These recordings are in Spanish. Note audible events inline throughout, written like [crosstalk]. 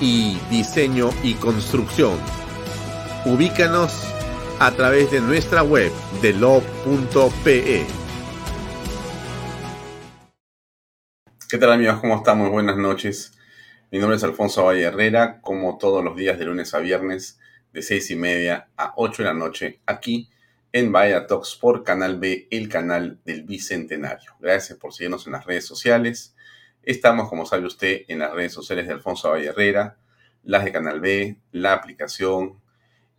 y diseño y construcción. Ubícanos a través de nuestra web de lo.pe. ¿Qué tal amigos? ¿Cómo estamos? Buenas noches. Mi nombre es Alfonso Valle Herrera, como todos los días de lunes a viernes, de seis y media a 8 de la noche, aquí en Vaya Talks por Canal B, el canal del Bicentenario. Gracias por seguirnos en las redes sociales Estamos, como sabe usted, en las redes sociales de Alfonso Valle Herrera, las de Canal B, la aplicación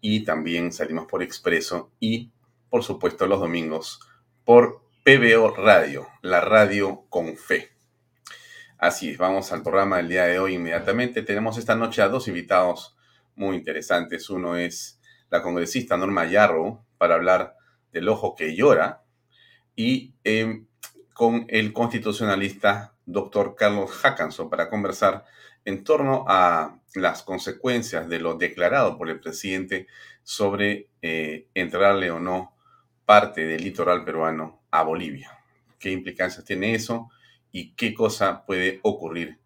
y también salimos por Expreso y, por supuesto, los domingos por PBO Radio, la radio con fe. Así es, vamos al programa del día de hoy inmediatamente. Tenemos esta noche a dos invitados muy interesantes. Uno es la congresista Norma Yarro para hablar del ojo que llora y eh, con el constitucionalista doctor Carlos Hackanson para conversar en torno a las consecuencias de lo declarado por el presidente sobre eh, entrarle o no parte del litoral peruano a Bolivia. ¿Qué implicancias tiene eso y qué cosa puede ocurrir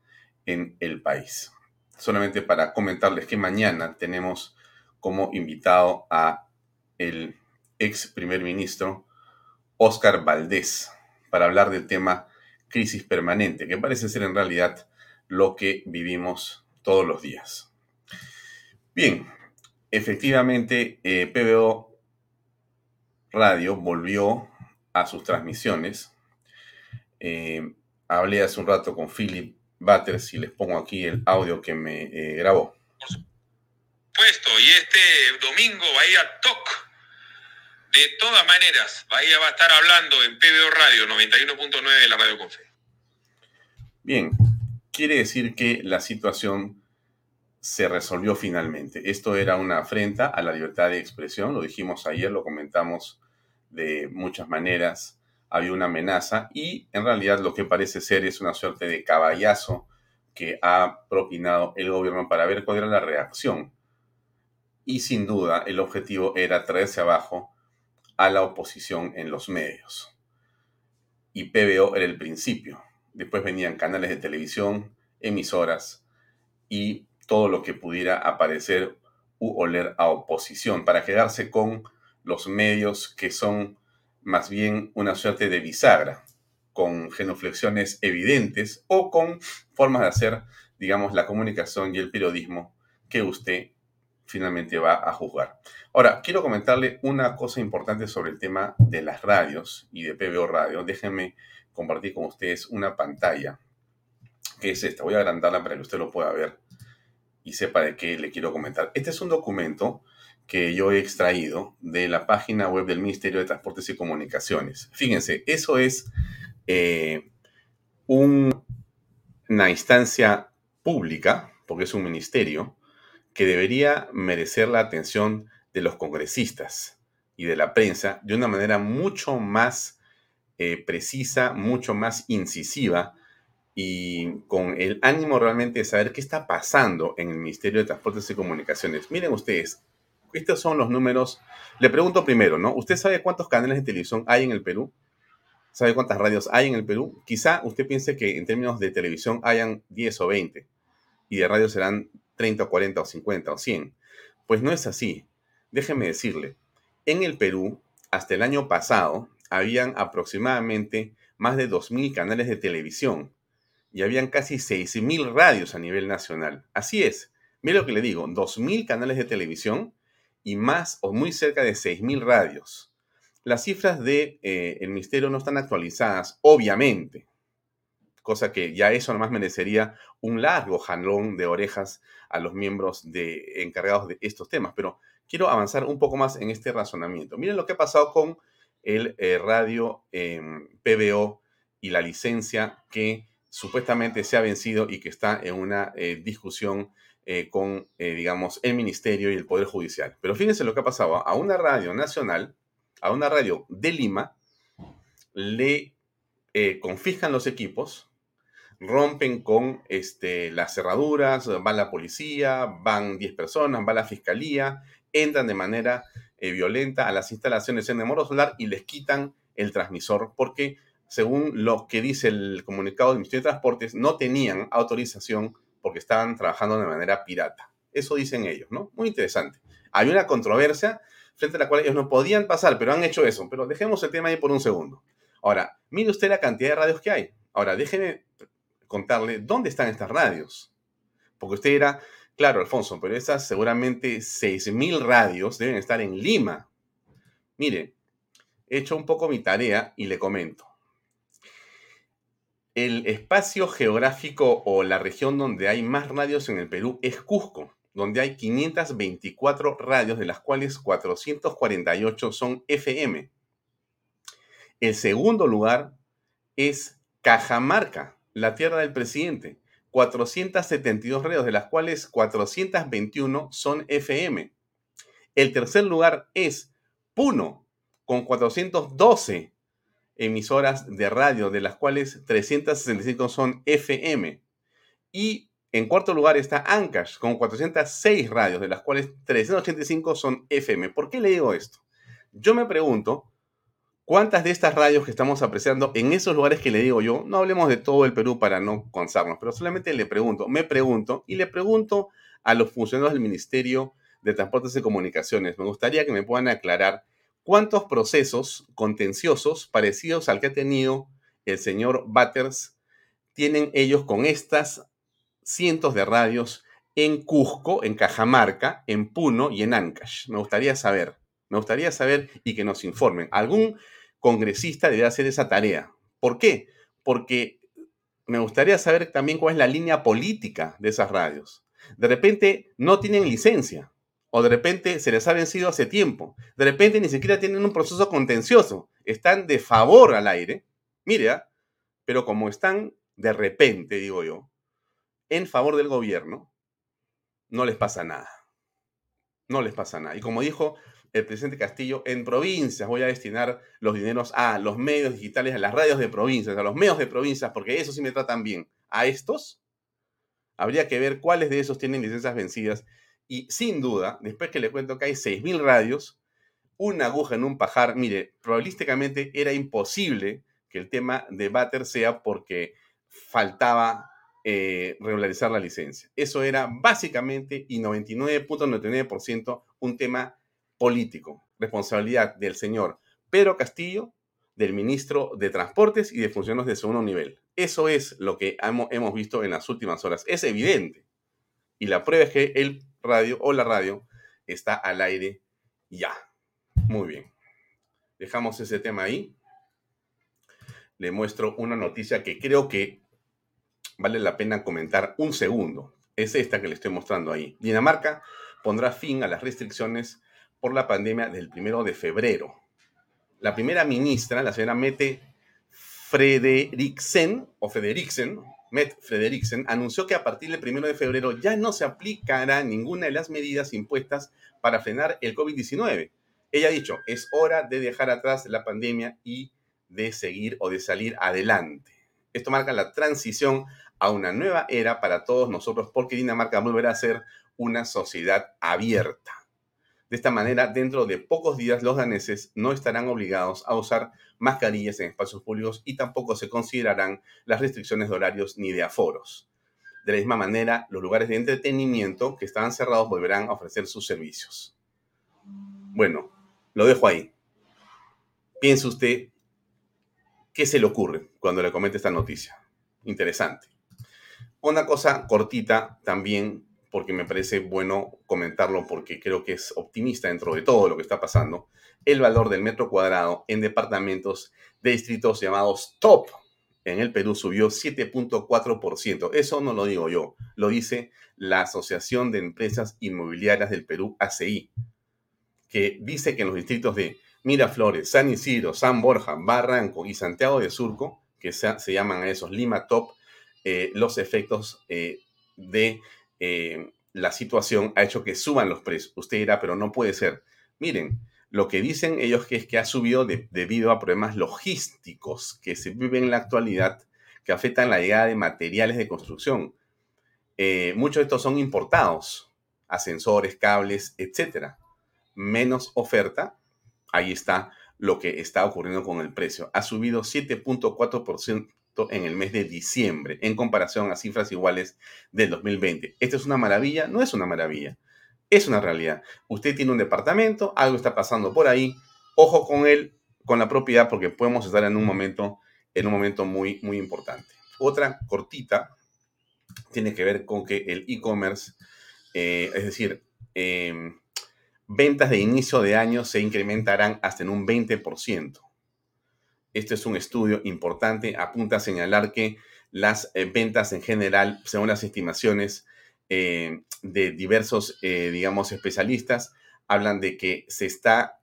en el país? Solamente para comentarles que mañana tenemos como invitado a el ex primer ministro Oscar Valdés para hablar del tema crisis permanente, que parece ser en realidad lo que vivimos todos los días. Bien, efectivamente, eh, PBO Radio volvió a sus transmisiones. Eh, hablé hace un rato con Philip Butters y les pongo aquí el audio que me eh, grabó. Por supuesto, y este domingo Bahía Talk. De todas maneras, Bahía va a estar hablando en PBO Radio 91.9 de la Radio Confe. Bien, quiere decir que la situación se resolvió finalmente. Esto era una afrenta a la libertad de expresión, lo dijimos ayer, lo comentamos de muchas maneras, había una amenaza y en realidad lo que parece ser es una suerte de caballazo que ha propinado el gobierno para ver cuál era la reacción. Y sin duda el objetivo era traerse abajo a la oposición en los medios. Y PBO era el principio. Después venían canales de televisión, emisoras y todo lo que pudiera aparecer u oler a oposición para quedarse con los medios que son más bien una suerte de bisagra, con genuflexiones evidentes o con formas de hacer, digamos, la comunicación y el periodismo que usted finalmente va a juzgar. Ahora, quiero comentarle una cosa importante sobre el tema de las radios y de PBO Radio. Déjenme compartir con ustedes una pantalla, que es esta. Voy a agrandarla para que usted lo pueda ver y sepa de qué le quiero comentar. Este es un documento que yo he extraído de la página web del Ministerio de Transportes y Comunicaciones. Fíjense, eso es eh, una instancia pública, porque es un ministerio, que debería merecer la atención de los congresistas y de la prensa de una manera mucho más eh, precisa, mucho más incisiva y con el ánimo realmente de saber qué está pasando en el Ministerio de Transportes y Comunicaciones. Miren ustedes, estos son los números. Le pregunto primero, ¿no? ¿Usted sabe cuántos canales de televisión hay en el Perú? ¿Sabe cuántas radios hay en el Perú? Quizá usted piense que en términos de televisión hayan 10 o 20 y de radio serán 30 o 40 o 50 o 100. Pues no es así. Déjeme decirle, en el Perú, hasta el año pasado, habían aproximadamente más de 2.000 canales de televisión y habían casi 6.000 radios a nivel nacional. Así es. Mire lo que le digo, 2.000 canales de televisión y más o muy cerca de 6.000 radios. Las cifras del de, eh, el ministerio no están actualizadas, obviamente, cosa que ya eso nomás merecería un largo jalón de orejas a los miembros de, encargados de estos temas. Pero quiero avanzar un poco más en este razonamiento. Miren lo que ha pasado con el eh, radio em, PBO y la licencia que supuestamente se ha vencido y que está en una eh, discusión eh, con, digamos, el ministerio y el Poder Judicial. Pero fíjense lo que ha pasado. A una radio nacional, a una radio de Lima, le confiscan los equipos, rompen con este, las cerraduras, va la policía, van 10 personas, va la fiscalía, entran de manera eh, violenta a las instalaciones en Moro Solar y les quitan el transmisor porque, según lo que dice el comunicado del Ministerio de Transportes, no tenían autorización porque estaban trabajando de manera pirata. Eso dicen ellos, ¿no? Muy interesante. Hay una controversia frente a la cual ellos no podían pasar, pero han hecho eso. Pero dejemos el tema ahí por un segundo. Ahora, mire usted la cantidad de radios que hay. Ahora, déjeme contarle dónde están estas radios. Porque usted era Claro, Alfonso, pero esas seguramente 6.000 radios deben estar en Lima. Mire, he hecho un poco mi tarea y le comento. El espacio geográfico o la región donde hay más radios en el Perú es Cusco, donde hay 524 radios, de las cuales 448 son FM. El segundo lugar es Cajamarca, la tierra del presidente, 472 radios, de las cuales 421 son FM. El tercer lugar es Puno, con 412 emisoras de radio, de las cuales 365 son FM. Y en cuarto lugar está Ancash, con 406 radios, de las cuales 385 son FM. ¿Por qué le digo esto? Yo me pregunto ¿Cuántas de estas radios que estamos apreciando en esos lugares que le digo yo, no hablemos de todo el Perú para no cansarnos, pero solamente le pregunto, me pregunto y le pregunto a los funcionarios del Ministerio de Transportes y Comunicaciones, me gustaría que me puedan aclarar cuántos procesos contenciosos parecidos al que ha tenido el señor Batters tienen ellos con estas cientos de radios en Cusco, en Cajamarca, en Puno y en Ancash. Me gustaría saber, me gustaría saber y que nos informen. ¿Algún congresista debe hacer esa tarea. ¿Por qué? Porque me gustaría saber también cuál es la línea política de esas radios. De repente no tienen licencia o de repente se les ha vencido hace tiempo. De repente ni siquiera tienen un proceso contencioso. Están de favor al aire. Mire, ¿ah? pero como están de repente, digo yo, en favor del gobierno, no les pasa nada. No les pasa nada. Y como dijo el presidente Castillo, en provincias voy a destinar los dineros a los medios digitales, a las radios de provincias, a los medios de provincias, porque eso sí me tratan bien. A estos, habría que ver cuáles de esos tienen licencias vencidas. Y sin duda, después que le cuento que hay 6.000 radios, una aguja en un pajar, mire, probabilísticamente era imposible que el tema de Batter sea porque faltaba eh, regularizar la licencia. Eso era básicamente y 99.99% un tema político, responsabilidad del señor Pedro Castillo, del ministro de Transportes y de funcionarios de segundo nivel. Eso es lo que hemos visto en las últimas horas. Es evidente. Y la prueba es que el radio o la radio está al aire ya. Muy bien. Dejamos ese tema ahí. Le muestro una noticia que creo que vale la pena comentar un segundo. Es esta que le estoy mostrando ahí. Dinamarca pondrá fin a las restricciones por la pandemia del primero de febrero. La primera ministra, la señora Mette Frederiksen, o Frederiksen, Mette Frederiksen, anunció que a partir del primero de febrero ya no se aplicará ninguna de las medidas impuestas para frenar el COVID-19. Ella ha dicho, es hora de dejar atrás la pandemia y de seguir o de salir adelante. Esto marca la transición a una nueva era para todos nosotros porque Dinamarca volverá a ser una sociedad abierta. De esta manera, dentro de pocos días, los daneses no estarán obligados a usar mascarillas en espacios públicos y tampoco se considerarán las restricciones de horarios ni de aforos. De la misma manera, los lugares de entretenimiento que estaban cerrados volverán a ofrecer sus servicios. Bueno, lo dejo ahí. Piense usted qué se le ocurre cuando le comete esta noticia. Interesante. Una cosa cortita también porque me parece bueno comentarlo porque creo que es optimista dentro de todo lo que está pasando, el valor del metro cuadrado en departamentos de distritos llamados top en el Perú subió 7.4%. Eso no lo digo yo, lo dice la Asociación de Empresas Inmobiliarias del Perú, ACI, que dice que en los distritos de Miraflores, San Isidro, San Borja, Barranco y Santiago de Surco, que se, llaman a esos Lima Top, eh, los efectos eh, de eh, la situación ha hecho que suban los precios. Usted dirá, pero no puede ser. Miren, lo que dicen ellos es que ha subido debido a problemas logísticos que se viven en la actualidad que afectan la llegada de materiales de construcción. Eh, muchos de estos son importados, ascensores, cables, etc. Menos oferta, ahí está lo que está ocurriendo con el precio. Ha subido 7.4% en el mes de diciembre en comparación a cifras iguales del 2020. ¿Esto es una maravilla? No es una maravilla. Es una realidad. Usted tiene un departamento, algo está pasando por ahí. Ojo con él, con la propiedad, porque podemos estar en un momento, en un momento muy, muy importante. Otra cortita tiene que ver con que el e-commerce, eh, es decir, em, ventas de inicio de año se incrementarán hasta en un 20%. Este es un estudio importante, apunta a señalar que las eh, ventas en general, según las estimaciones eh, de diversos, eh, digamos, especialistas, hablan de que se está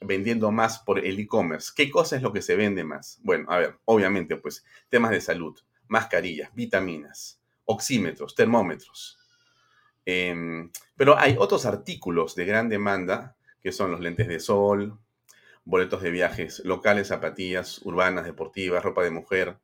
vendiendo más por el e-commerce. ¿Qué cosa es lo que se vende más? Bueno, a ver, obviamente, pues temas de salud, mascarillas, vitaminas, oxímetros, termómetros. Em, pero hay otros artículos de gran demanda, que son los lentes de sol, boletos de viajes locales, zapatillas urbanas, deportivas, ropa de mujer,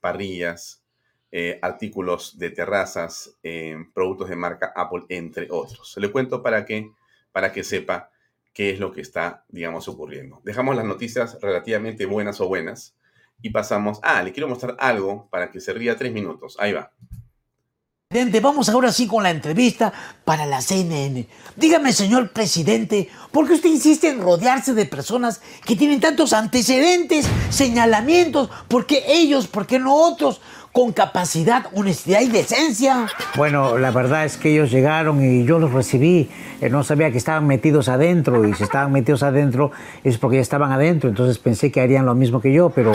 parrillas, eh, artículos de terrazas, eh, productos de marca Apple, entre otros. Le cuento para que, para que sepa qué es lo que está, digamos, ocurriendo. Dejamos las noticias relativamente buenas o buenas y pasamos, ah, le quiero mostrar algo para que se ría tres minutos. Ahí va. Vamos ahora sí con la entrevista para la CNN. Dígame, señor presidente, ¿por qué usted insiste en rodearse de personas que tienen tantos antecedentes, señalamientos? ¿Por qué ellos? ¿Por qué no otros? Con capacidad, honestidad y decencia. Bueno, la verdad es que ellos llegaron y yo los recibí. Eh, no sabía que estaban metidos adentro y si estaban metidos adentro es porque ya estaban adentro. Entonces pensé que harían lo mismo que yo, pero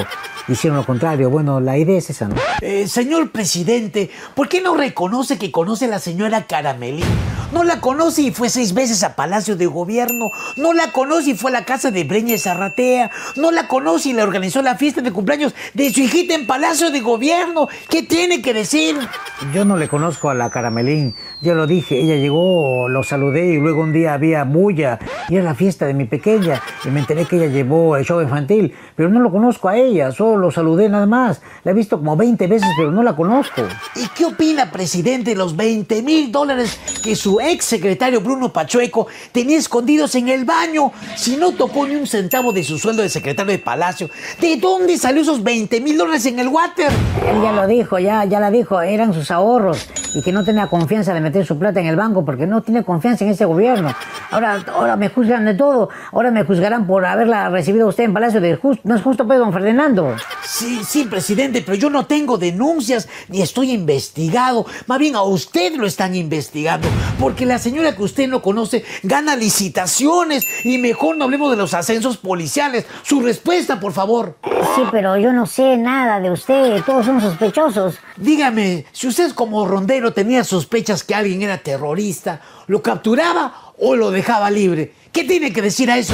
hicieron lo contrario. Bueno, la idea es esa, ¿no? Eh, señor presidente, ¿por qué no reconoce que conoce a la señora Caramelín? No la conoce y fue seis veces a Palacio de Gobierno. No la conoce y fue a la casa de Breña Zarratea. No la conoce y le organizó la fiesta de cumpleaños de su hijita en Palacio de Gobierno. ¿Qué tiene que decir? Yo no le conozco a la Caramelín. Ya lo dije, ella llegó, lo saludé y luego un día había bulla y era la fiesta de mi pequeña y me enteré que ella llevó el show infantil, pero no lo conozco a ella, solo lo saludé nada más. La he visto como 20 veces, pero no la conozco. ¿Y qué opina, presidente, de los 20 mil dólares que su ex secretario Bruno Pachueco tenía escondidos en el baño? Si no tocó ni un centavo de su sueldo de secretario de Palacio, ¿de dónde salió esos 20 mil dólares en el water? Él ya lo dijo, ya, ya la dijo, eran sus ahorros y que no tenía confianza de meter su plata en el banco porque no tiene confianza en ese gobierno. Ahora, ahora me juzgan de todo. Ahora me juzgarán por haberla recibido usted en Palacio de Justo. No es justo, pues, don Ferdinando. Sí, sí, presidente, pero yo no tengo denuncias ni estoy investigado. Más bien a usted lo están investigando. Porque la señora que usted no conoce gana licitaciones. Y mejor no hablemos de los ascensos policiales. Su respuesta, por favor. Sí, pero yo no sé nada de usted. Todos son sospechosos. Dígame, si usted como rondero tenía sospechas que alguien era terrorista, ¿lo capturaba o lo dejaba libre? ¿Qué tiene que decir a eso?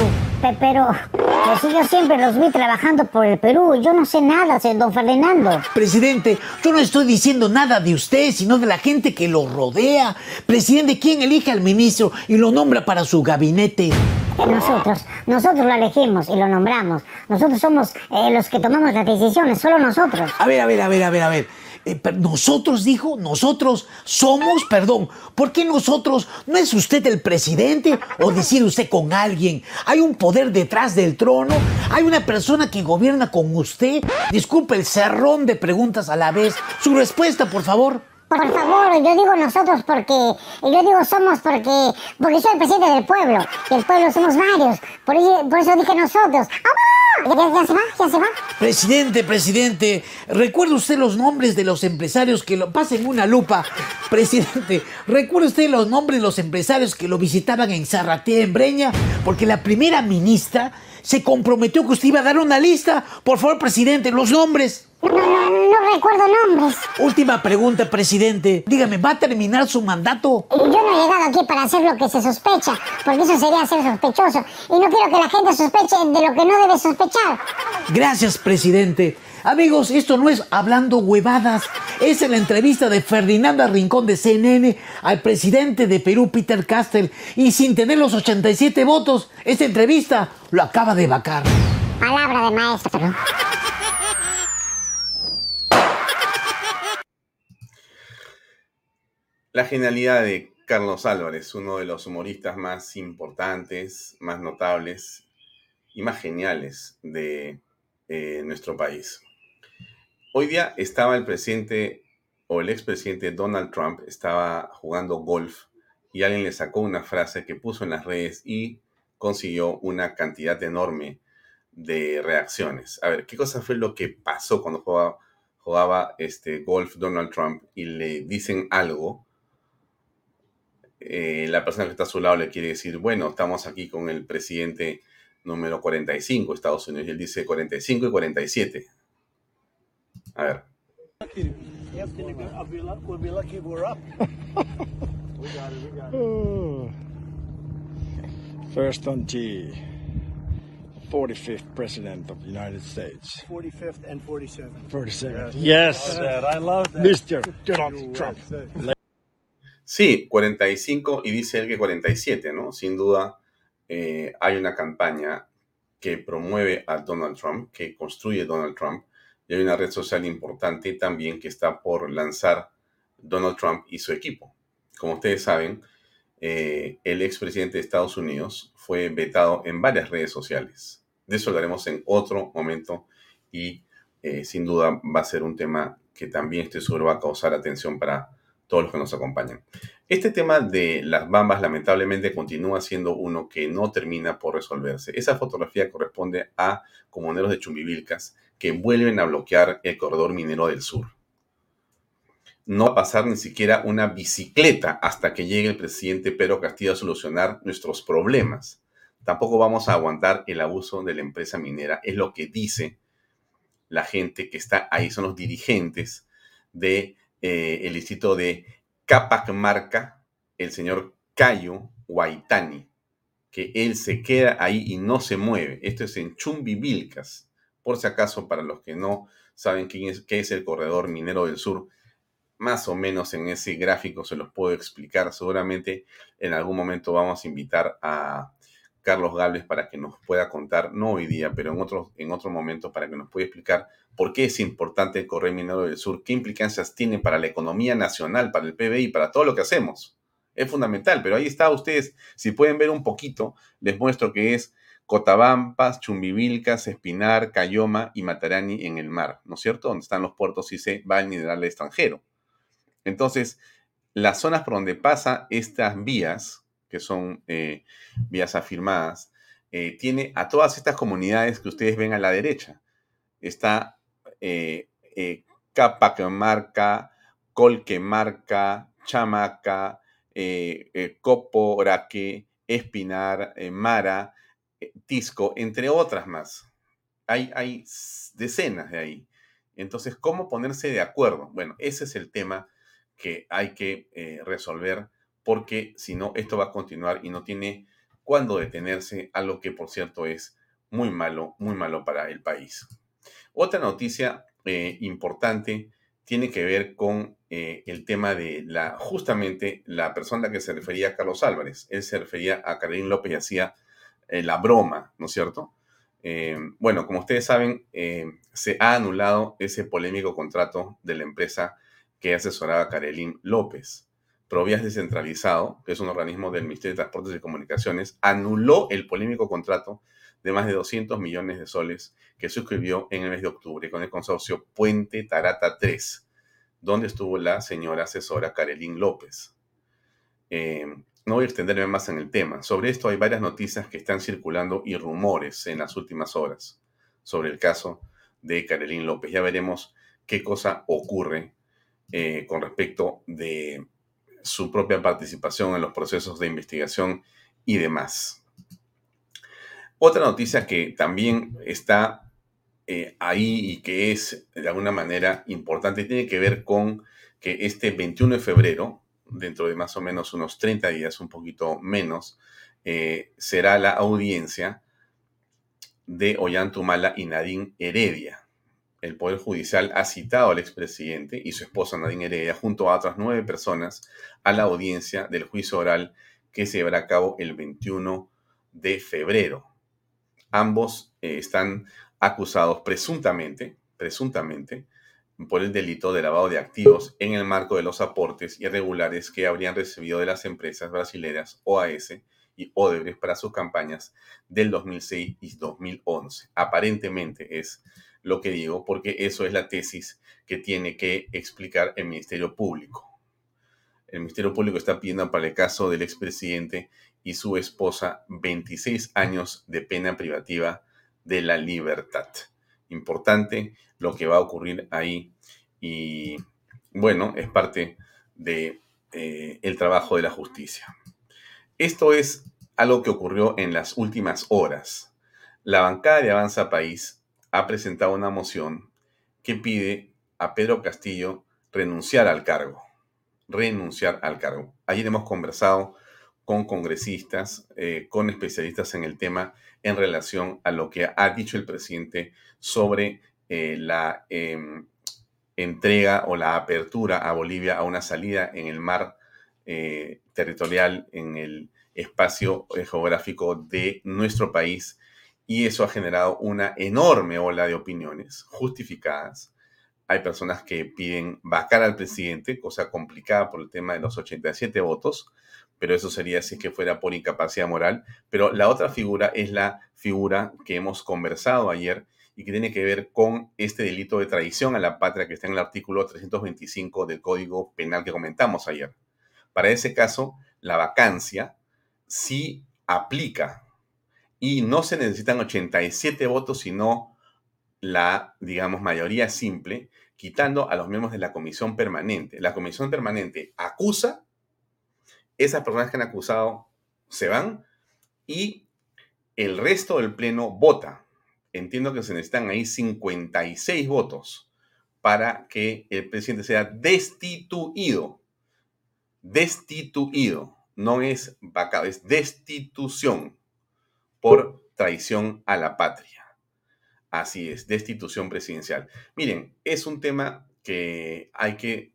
Pero, pues yo siempre los vi trabajando por el Perú. Yo no sé nada, don Ferdinando. Presidente, yo no estoy diciendo nada de usted, sino de la gente que lo rodea. Presidente, ¿quién elige al ministro y lo nombra para su gabinete? Eh, nosotros, nosotros lo elegimos y lo nombramos. Nosotros somos eh, los que tomamos las decisiones, solo nosotros. A ver, a ver, a ver, a ver, a ver. Eh, nosotros dijo, nosotros somos, perdón. ¿Por qué nosotros? ¿No es usted el presidente o decide usted con alguien? ¿Hay un poder detrás del trono? ¿Hay una persona que gobierna con usted? Disculpe el cerrón de preguntas a la vez. Su respuesta, por favor. Por favor, yo digo nosotros porque, yo digo somos porque, porque soy el presidente del pueblo, y el pueblo somos varios, por eso, por eso dije nosotros. ¡Ah! ¿Ya, ya se va? ¿Ya se va? Presidente, presidente, ¿recuerda usted los nombres de los empresarios que lo... Pasen una lupa. Presidente, ¿recuerda usted los nombres de los empresarios que lo visitaban en Zarratea, en Breña? Porque la primera ministra se comprometió que usted iba a dar una lista. Por favor, presidente, los nombres. No, no, no recuerdo nombres. Última pregunta, presidente. Dígame, ¿va a terminar su mandato? Yo no he llegado aquí para hacer lo que se sospecha, porque eso sería ser sospechoso, y no quiero que la gente sospeche de lo que no debe sospechar. Gracias, presidente. Amigos, esto no es hablando huevadas. Es en la entrevista de Ferdinanda Rincón de CNN al presidente de Perú, Peter Castell. Y sin tener los 87 votos, esta entrevista lo acaba de vacar. Palabra de maestro. La genialidad de Carlos Álvarez, uno de los humoristas más importantes, más notables y más geniales de eh, nuestro país. Hoy día estaba el presidente o el expresidente Donald Trump, estaba jugando golf y alguien le sacó una frase que puso en las redes y consiguió una cantidad enorme de reacciones. A ver, ¿qué cosa fue lo que pasó cuando jugaba, jugaba este golf Donald Trump y le dicen algo? Eh, la persona que está a su lado le quiere decir, bueno, estamos aquí con el presidente número 45 de Estados Unidos. Y él dice 45 y 47. A ver. [laughs] First on T, 45th President of the United States. 45th and 47. 47th. Yes, I love that. Mr. Donald Trump. Sí, 45 y dice él que 47, ¿no? Sin duda eh, hay una campaña que promueve a Donald Trump, que construye Donald Trump, y hay una red social importante también que está por lanzar Donald Trump y su equipo. Como ustedes saben, eh, el expresidente de Estados Unidos fue vetado en varias redes sociales. De eso hablaremos en otro momento y eh, sin duda va a ser un tema que también estoy seguro va a causar atención para todos los que nos acompañan. Este tema de las bambas lamentablemente continúa siendo uno que no termina por resolverse. Esa fotografía corresponde a comuneros de Chumbivilcas que vuelven a bloquear el corredor minero del sur. No va a pasar ni siquiera una bicicleta hasta que llegue el presidente Pedro Castillo a solucionar nuestros problemas. Tampoco vamos a aguantar el abuso de la empresa minera. Es lo que dice la gente que está ahí, son los dirigentes de eh, el distrito de Capacmarca, el señor Cayo Guaitani, que él se queda ahí y no se mueve. Esto es en Chumbivilcas. Por si acaso, para los que no saben quién es, qué es el corredor minero del sur, más o menos en ese gráfico se los puedo explicar. Seguramente en algún momento vamos a invitar a Carlos Gálvez para que nos pueda contar, no hoy día, pero en otro, en otro momento, para que nos pueda explicar por qué es importante el corredor minero del sur, qué implicancias tiene para la economía nacional, para el PBI, para todo lo que hacemos. Es fundamental, pero ahí está ustedes, si pueden ver un poquito, les muestro que es Cotabampas, Chumbivilcas, Espinar, Cayoma y Matarani en el mar, ¿no es cierto? Donde están los puertos y se va el mineral al extranjero. Entonces, las zonas por donde pasa estas vías, que son eh, vías afirmadas, eh, tiene a todas estas comunidades que ustedes ven a la derecha. Está eh, eh, Capacamarca, Colquemarca, Chamaca, eh, Coporaque, Espinar, Mara, Tisco, entre otras más. Hay, hay decenas de ahí. Entonces, ¿cómo ponerse de acuerdo? Bueno, ese es el tema que hay que resolver porque si no, esto va a continuar y no tiene cuándo detenerse, algo que por cierto es muy malo, muy malo para el país. Otra noticia eh, importante tiene que ver con eh, el tema de la, justamente la persona a que se refería Carlos Álvarez. Él se refería a Carolín López y hacía eh, la broma, ¿no es cierto? Bueno, como ustedes saben, se ha anulado ese polémico contrato de la empresa que asesoraba a Karelín López. Provías Descentralizado, que es un organismo del Ministerio de Transportes y Comunicaciones, anuló el polémico contrato de más de 200 millones de soles que suscribió en el mes de octubre con el consorcio Puente Tarata 3, donde estuvo la señora asesora Karelín López. Eh, no voy a extenderme más en el tema. Sobre esto hay varias noticias que están circulando y rumores en las últimas horas sobre el caso de Karelín López. Ya veremos qué cosa ocurre eh, con respecto de su propia participación en los procesos de investigación y demás. Otra noticia que también está eh, ahí y que es de alguna manera importante tiene que ver con que este 21 de febrero, dentro de más o menos unos 30 días, un poquito menos, eh, será la audiencia de Ollantumala y Nadine Heredia. El Poder Judicial ha citado al expresidente y su esposa Nadine Heredia junto a otras nueve personas a la audiencia del juicio oral que se llevará a cabo el 21 de febrero. Ambos eh, están acusados presuntamente, presuntamente, por el delito de lavado de activos en el marco de los aportes irregulares que habrían recibido de las empresas brasileñas OAS y Odebrecht para sus campañas del 2006 y 2011. Aparentemente es lo que digo porque eso es la tesis que tiene que explicar el Ministerio Público. El Ministerio Público está pidiendo para el caso del expresidente y su esposa 26 años de pena privativa de la libertad importante lo que va a ocurrir ahí y bueno, es parte de eh, trabajo de la justicia. Esto es algo que ocurrió en las últimas horas. La bancada de Avanza País ha presentado una moción que pide a Pedro Castillo renunciar al cargo. Renunciar al cargo. Ayer hemos conversado con congresistas, eh, con especialistas en el tema en relación a lo que ha dicho el presidente sobre eh, la em, entrega o la apertura a Bolivia a una salida en el mar eh, territorial, en el espacio geográfico de nuestro país. Y eso ha generado una enorme ola de opiniones justificadas. Hay personas que piden vacar al presidente, cosa complicada por el tema de los 87 votos pero eso sería si es que fuera por incapacidad moral. Pero la otra figura es la figura que hemos conversado ayer y que tiene que ver con este delito de traición a la patria que está en el artículo 325 del Código Penal que comentamos ayer. Para ese caso, la vacancia sí aplica y no se necesitan 87 votos, sino la, digamos, mayoría simple, quitando a los miembros de la comisión permanente. La comisión permanente acusa esas personas que han acusado se van y el resto del Pleno vota. Entiendo que se necesitan ahí 56 votos para que el presidente sea destituido. Destituido. No es vacado, es destitución por traición a la patria. Así es, destitución presidencial. Miren, es un tema que hay que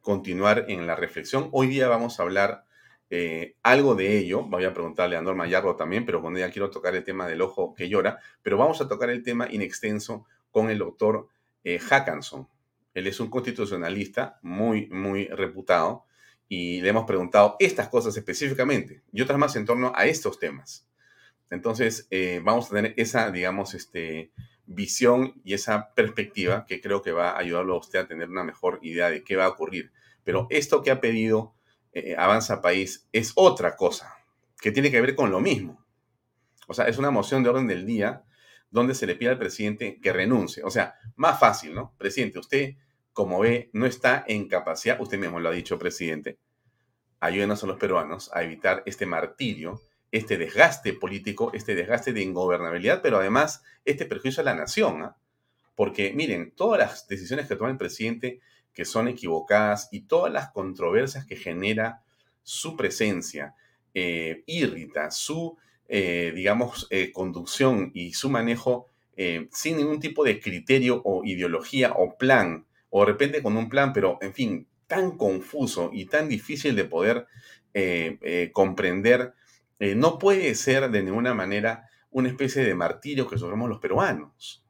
continuar en la reflexión. Hoy día vamos a hablar eh, algo de ello. Voy a preguntarle a Norma Yarro también, pero con ella quiero tocar el tema del ojo que llora. Pero vamos a tocar el tema in extenso con el doctor eh, Hackanson. Él es un constitucionalista muy, muy reputado y le hemos preguntado estas cosas específicamente y otras más en torno a estos temas. Entonces, eh, vamos a tener esa, digamos, este, visión y esa perspectiva que creo que va a ayudarlo a usted a tener una mejor idea de qué va a ocurrir. Pero esto que ha pedido eh, Avanza País es otra cosa, que tiene que ver con lo mismo. O sea, es una moción de orden del día donde se le pide al presidente que renuncie. O sea, más fácil, ¿no? Presidente, usted, como ve, no está en capacidad, usted mismo lo ha dicho, presidente, ayúdenos a los peruanos a evitar este martirio este desgaste político, este desgaste de ingobernabilidad, pero además este perjuicio a la nación. ¿ah? Porque miren, todas las decisiones que toma el presidente que son equivocadas y todas las controversias que genera su presencia, eh, irrita su, eh, digamos, eh, conducción y su manejo sin ningún tipo de criterio o ideología o plan, o de repente con un plan, pero en fin, tan confuso y tan difícil de poder comprender eh, no puede ser de ninguna manera una especie de martirio que sufrimos los peruanos.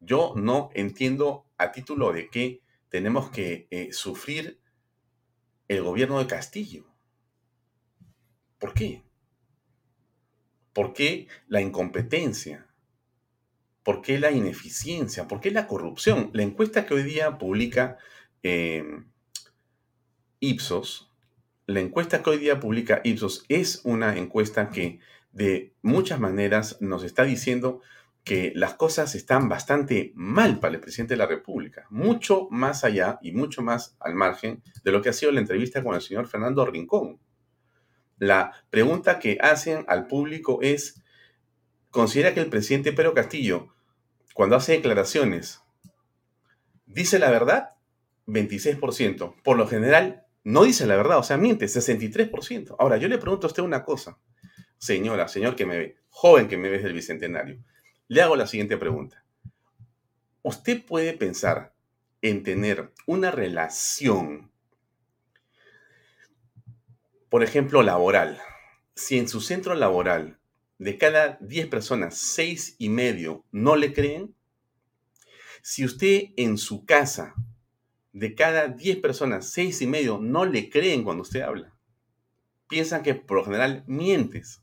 Yo no entiendo a título de qué tenemos que eh, sufrir el gobierno de Castillo. ¿Por qué? ¿Por qué la incompetencia? ¿Por qué la ineficiencia? ¿Por qué la corrupción? La encuesta que hoy día publica eh, Ipsos, la encuesta que hoy día publica Ipsos es una encuesta que de muchas maneras nos está diciendo que las cosas están bastante mal para el presidente de la República, mucho más allá y mucho más al margen de lo que ha sido la entrevista con el señor Fernando Rincón. La pregunta que hacen al público es, ¿considera que el presidente Pedro Castillo, cuando hace declaraciones, dice la verdad? 26%. Por lo general, no dice la verdad, o sea, miente, 63%. Ahora, yo le pregunto a usted una cosa, señora, señor que me ve, joven que me ve del Bicentenario, le hago la siguiente pregunta. ¿Usted puede pensar en tener una relación, por ejemplo, laboral? Si en su centro laboral de cada 10 personas, 6 y medio no le creen, si usted en su casa de cada 10 personas, 6 y medio no le creen cuando usted habla. Piensan que por lo general mientes.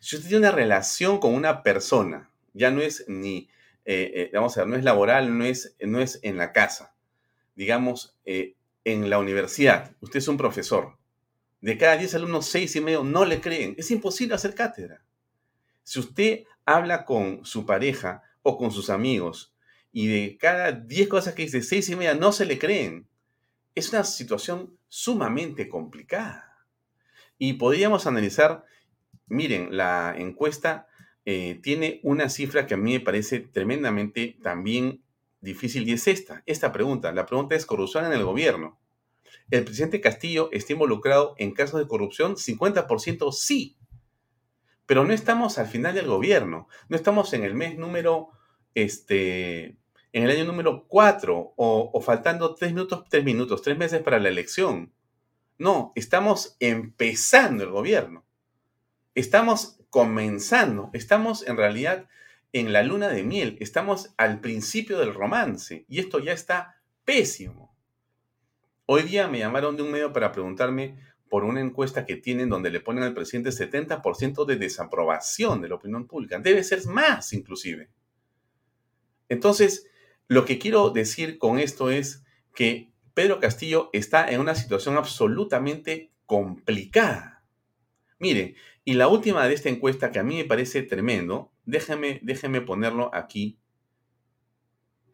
Si usted tiene una relación con una persona, ya no es ni, eh, eh, vamos a ver, no es laboral, no es, no es en la casa. Digamos, eh, en la universidad, usted es un profesor. De cada 10 alumnos, 6 y medio no le creen. Es imposible hacer cátedra. Si usted habla con su pareja o con sus amigos y de cada 10 cosas que dice, 6 y media no se le creen. Es una situación sumamente complicada. Y podríamos analizar, miren, la encuesta eh, tiene una cifra que a mí me parece tremendamente también difícil y es esta, esta pregunta. La pregunta es corrupción en el gobierno. ¿El presidente Castillo está involucrado en casos de corrupción? 50% sí. Pero no estamos al final del gobierno, no estamos en el mes número este, en el año número 4 o, faltando 3 minutos, 3 minutos, 3 meses para la elección. No, estamos empezando el gobierno. Estamos comenzando, estamos en realidad en la luna de miel, estamos al principio del romance y esto ya está pésimo. Hoy día me llamaron de un medio para preguntarme por una encuesta que tienen donde le ponen al presidente 70% de desaprobación de la opinión pública. Debe ser más inclusive. Entonces, lo que quiero decir con esto es que Pedro Castillo está en una situación absolutamente complicada. Mire, y la última de esta encuesta que a mí me parece tremendo, déjeme, déjeme ponerlo aquí.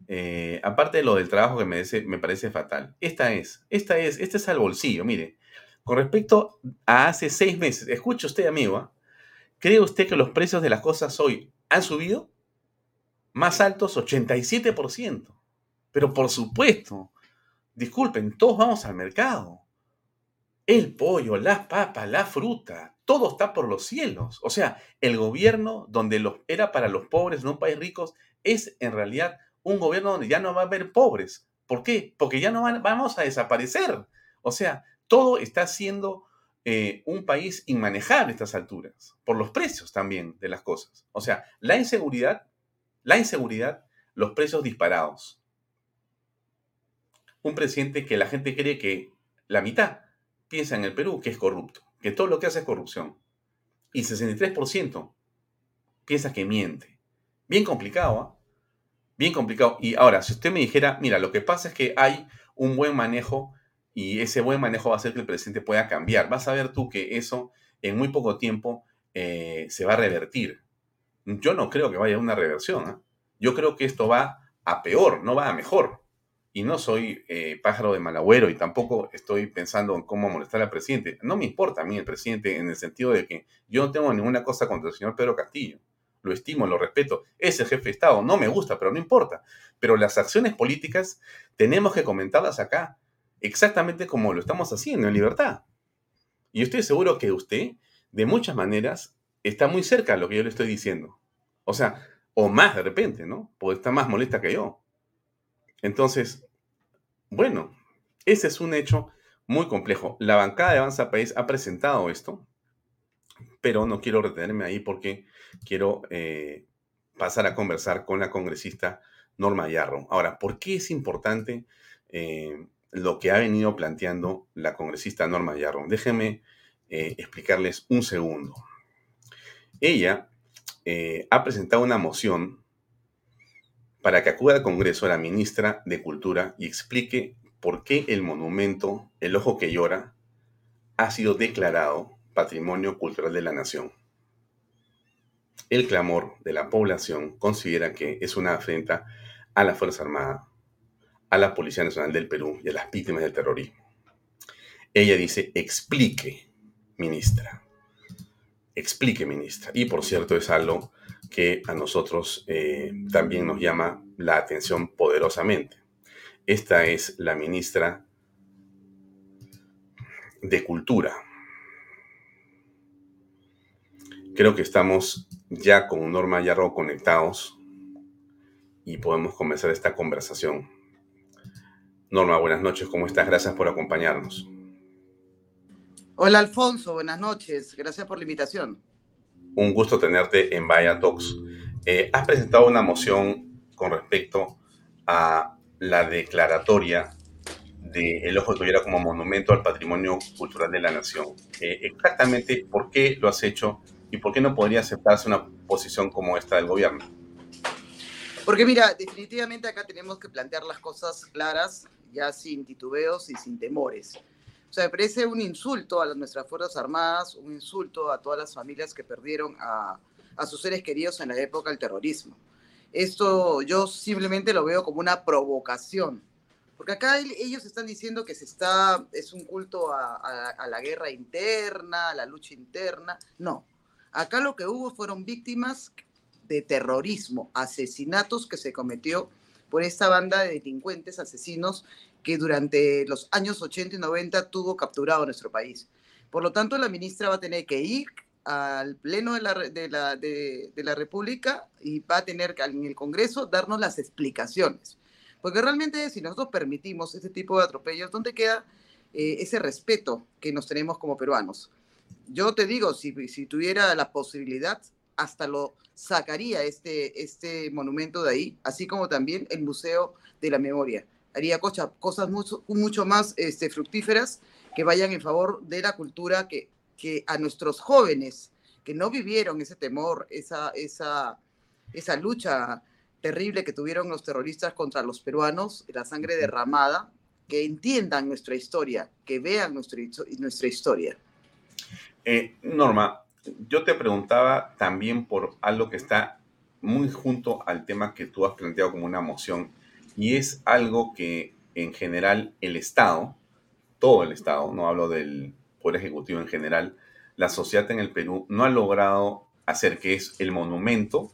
Eh, aparte de lo del trabajo que me, me parece fatal. Esta es, esta es, este es al bolsillo, mire. Con respecto a hace seis meses, escuche usted, amigo, ¿ah? ¿cree usted que los precios de las cosas hoy han subido? Más altos 87%. Pero por supuesto, disculpen, todos vamos al mercado. El pollo, las papas, la fruta, todo está por los cielos. O sea, el gobierno donde era para los pobres, no un país ricos, es en realidad un gobierno donde ya no va a haber pobres. ¿Por qué? Porque ya no vamos a desaparecer. O sea, todo está siendo eh, un país inmanejable a estas alturas, por los precios también de las cosas. O sea, la inseguridad la inseguridad, los precios disparados. Un presidente que la gente cree que la mitad piensa en el Perú que es corrupto, que todo lo que hace es corrupción. Y 63% piensa que miente. Bien complicado, ¿ah? Bien complicado. Y ahora, si usted me dijera, mira, lo que pasa es que hay un buen manejo y ese buen manejo va a hacer que el presidente pueda cambiar. Vas a ver tú que eso en muy poco tiempo eh, se va a revertir. Yo no creo que vaya a una reversión. ¿ah? Yo creo que esto va a peor, no va a mejor. Y no soy eh, pájaro de malagüero y tampoco estoy pensando en cómo molestar al presidente. No me importa a mí el presidente en el sentido de que yo no tengo ninguna cosa contra el señor Pedro Castillo. Lo estimo, lo respeto. Es el jefe de Estado. No me gusta, pero no importa. Pero las acciones políticas tenemos que comentarlas acá, exactamente como lo estamos haciendo en libertad. Y estoy seguro que usted, de muchas maneras, está muy cerca de lo que yo le estoy diciendo. O sea, o más de repente, ¿no? Porque está más molesta que yo. Entonces, bueno, ese es un hecho muy complejo. La bancada de Avanza País ha presentado esto pero no quiero retenerme ahí porque quiero eh, pasar a conversar con la congresista Norma Yarro. Ahora, ¿por qué es importante eh, lo que ha venido planteando la congresista Norma Yarro? Déjenme eh, explicarles un segundo. Ella ha presentado una moción para que acuda al Congreso la ministra de Cultura y explique por qué el monumento El Ojo que Llora ha sido declarado Patrimonio Cultural de la Nación. El clamor de la población considera que es una afrenta a la Fuerza Armada, a la Policía Nacional del Perú y a las víctimas del terrorismo. Ella dice, explique, ministra. Explique, ministra. Y por cierto, es algo que a nosotros eh, también nos llama la atención poderosamente. Esta es la ministra de Cultura. Creo que estamos ya con Norma Yarro conectados y podemos comenzar esta conversación. Norma, buenas noches, ¿cómo estás? Gracias por acompañarnos. Hola Alfonso, buenas noches, gracias por la invitación. Un gusto tenerte en Vaya Talks. Eh, has presentado una moción con respecto a la declaratoria de El Ojo de Toyera como monumento al patrimonio cultural de la nación. Eh, exactamente por qué lo has hecho y por qué no podría aceptarse una posición como esta del gobierno. Porque mira, definitivamente acá tenemos que plantear las cosas claras, ya sin titubeos y sin temores. O sea, me parece un insulto a nuestras Fuerzas Armadas, un insulto a todas las familias que perdieron a, a sus seres queridos en la época del terrorismo. Esto yo simplemente lo veo como una provocación, porque acá ellos están diciendo que se está, es un culto a, a, a, la guerra interna, a la lucha interna. No, acá lo que hubo fueron víctimas de terrorismo, asesinatos que se cometió por esta banda de delincuentes, asesinos que durante los años 80 y 90 tuvo capturado nuestro país. Por lo tanto, la ministra va a tener que ir al Pleno de la, de la, de, de la República y va a tener que en el Congreso darnos las explicaciones. Porque realmente si nosotros permitimos este tipo de atropellos, ¿dónde queda eh, ese respeto que nos tenemos como peruanos? Yo te digo, si, si tuviera la posibilidad, hasta lo sacaría este, este monumento de ahí, así como también el Museo de la Memoria haría cosa, cosas mucho, mucho más este, fructíferas que vayan en favor de la cultura, que, que a nuestros jóvenes que no vivieron ese temor, esa, esa, esa lucha terrible que tuvieron los terroristas contra los peruanos, la sangre derramada, que entiendan nuestra historia, que vean nuestra, nuestra historia. Eh, Norma, yo te preguntaba también por algo que está muy junto al tema que tú has planteado como una moción y es algo que en general el Estado, todo el Estado, no hablo del Poder Ejecutivo en general, la sociedad en el Perú no ha logrado hacer que es el monumento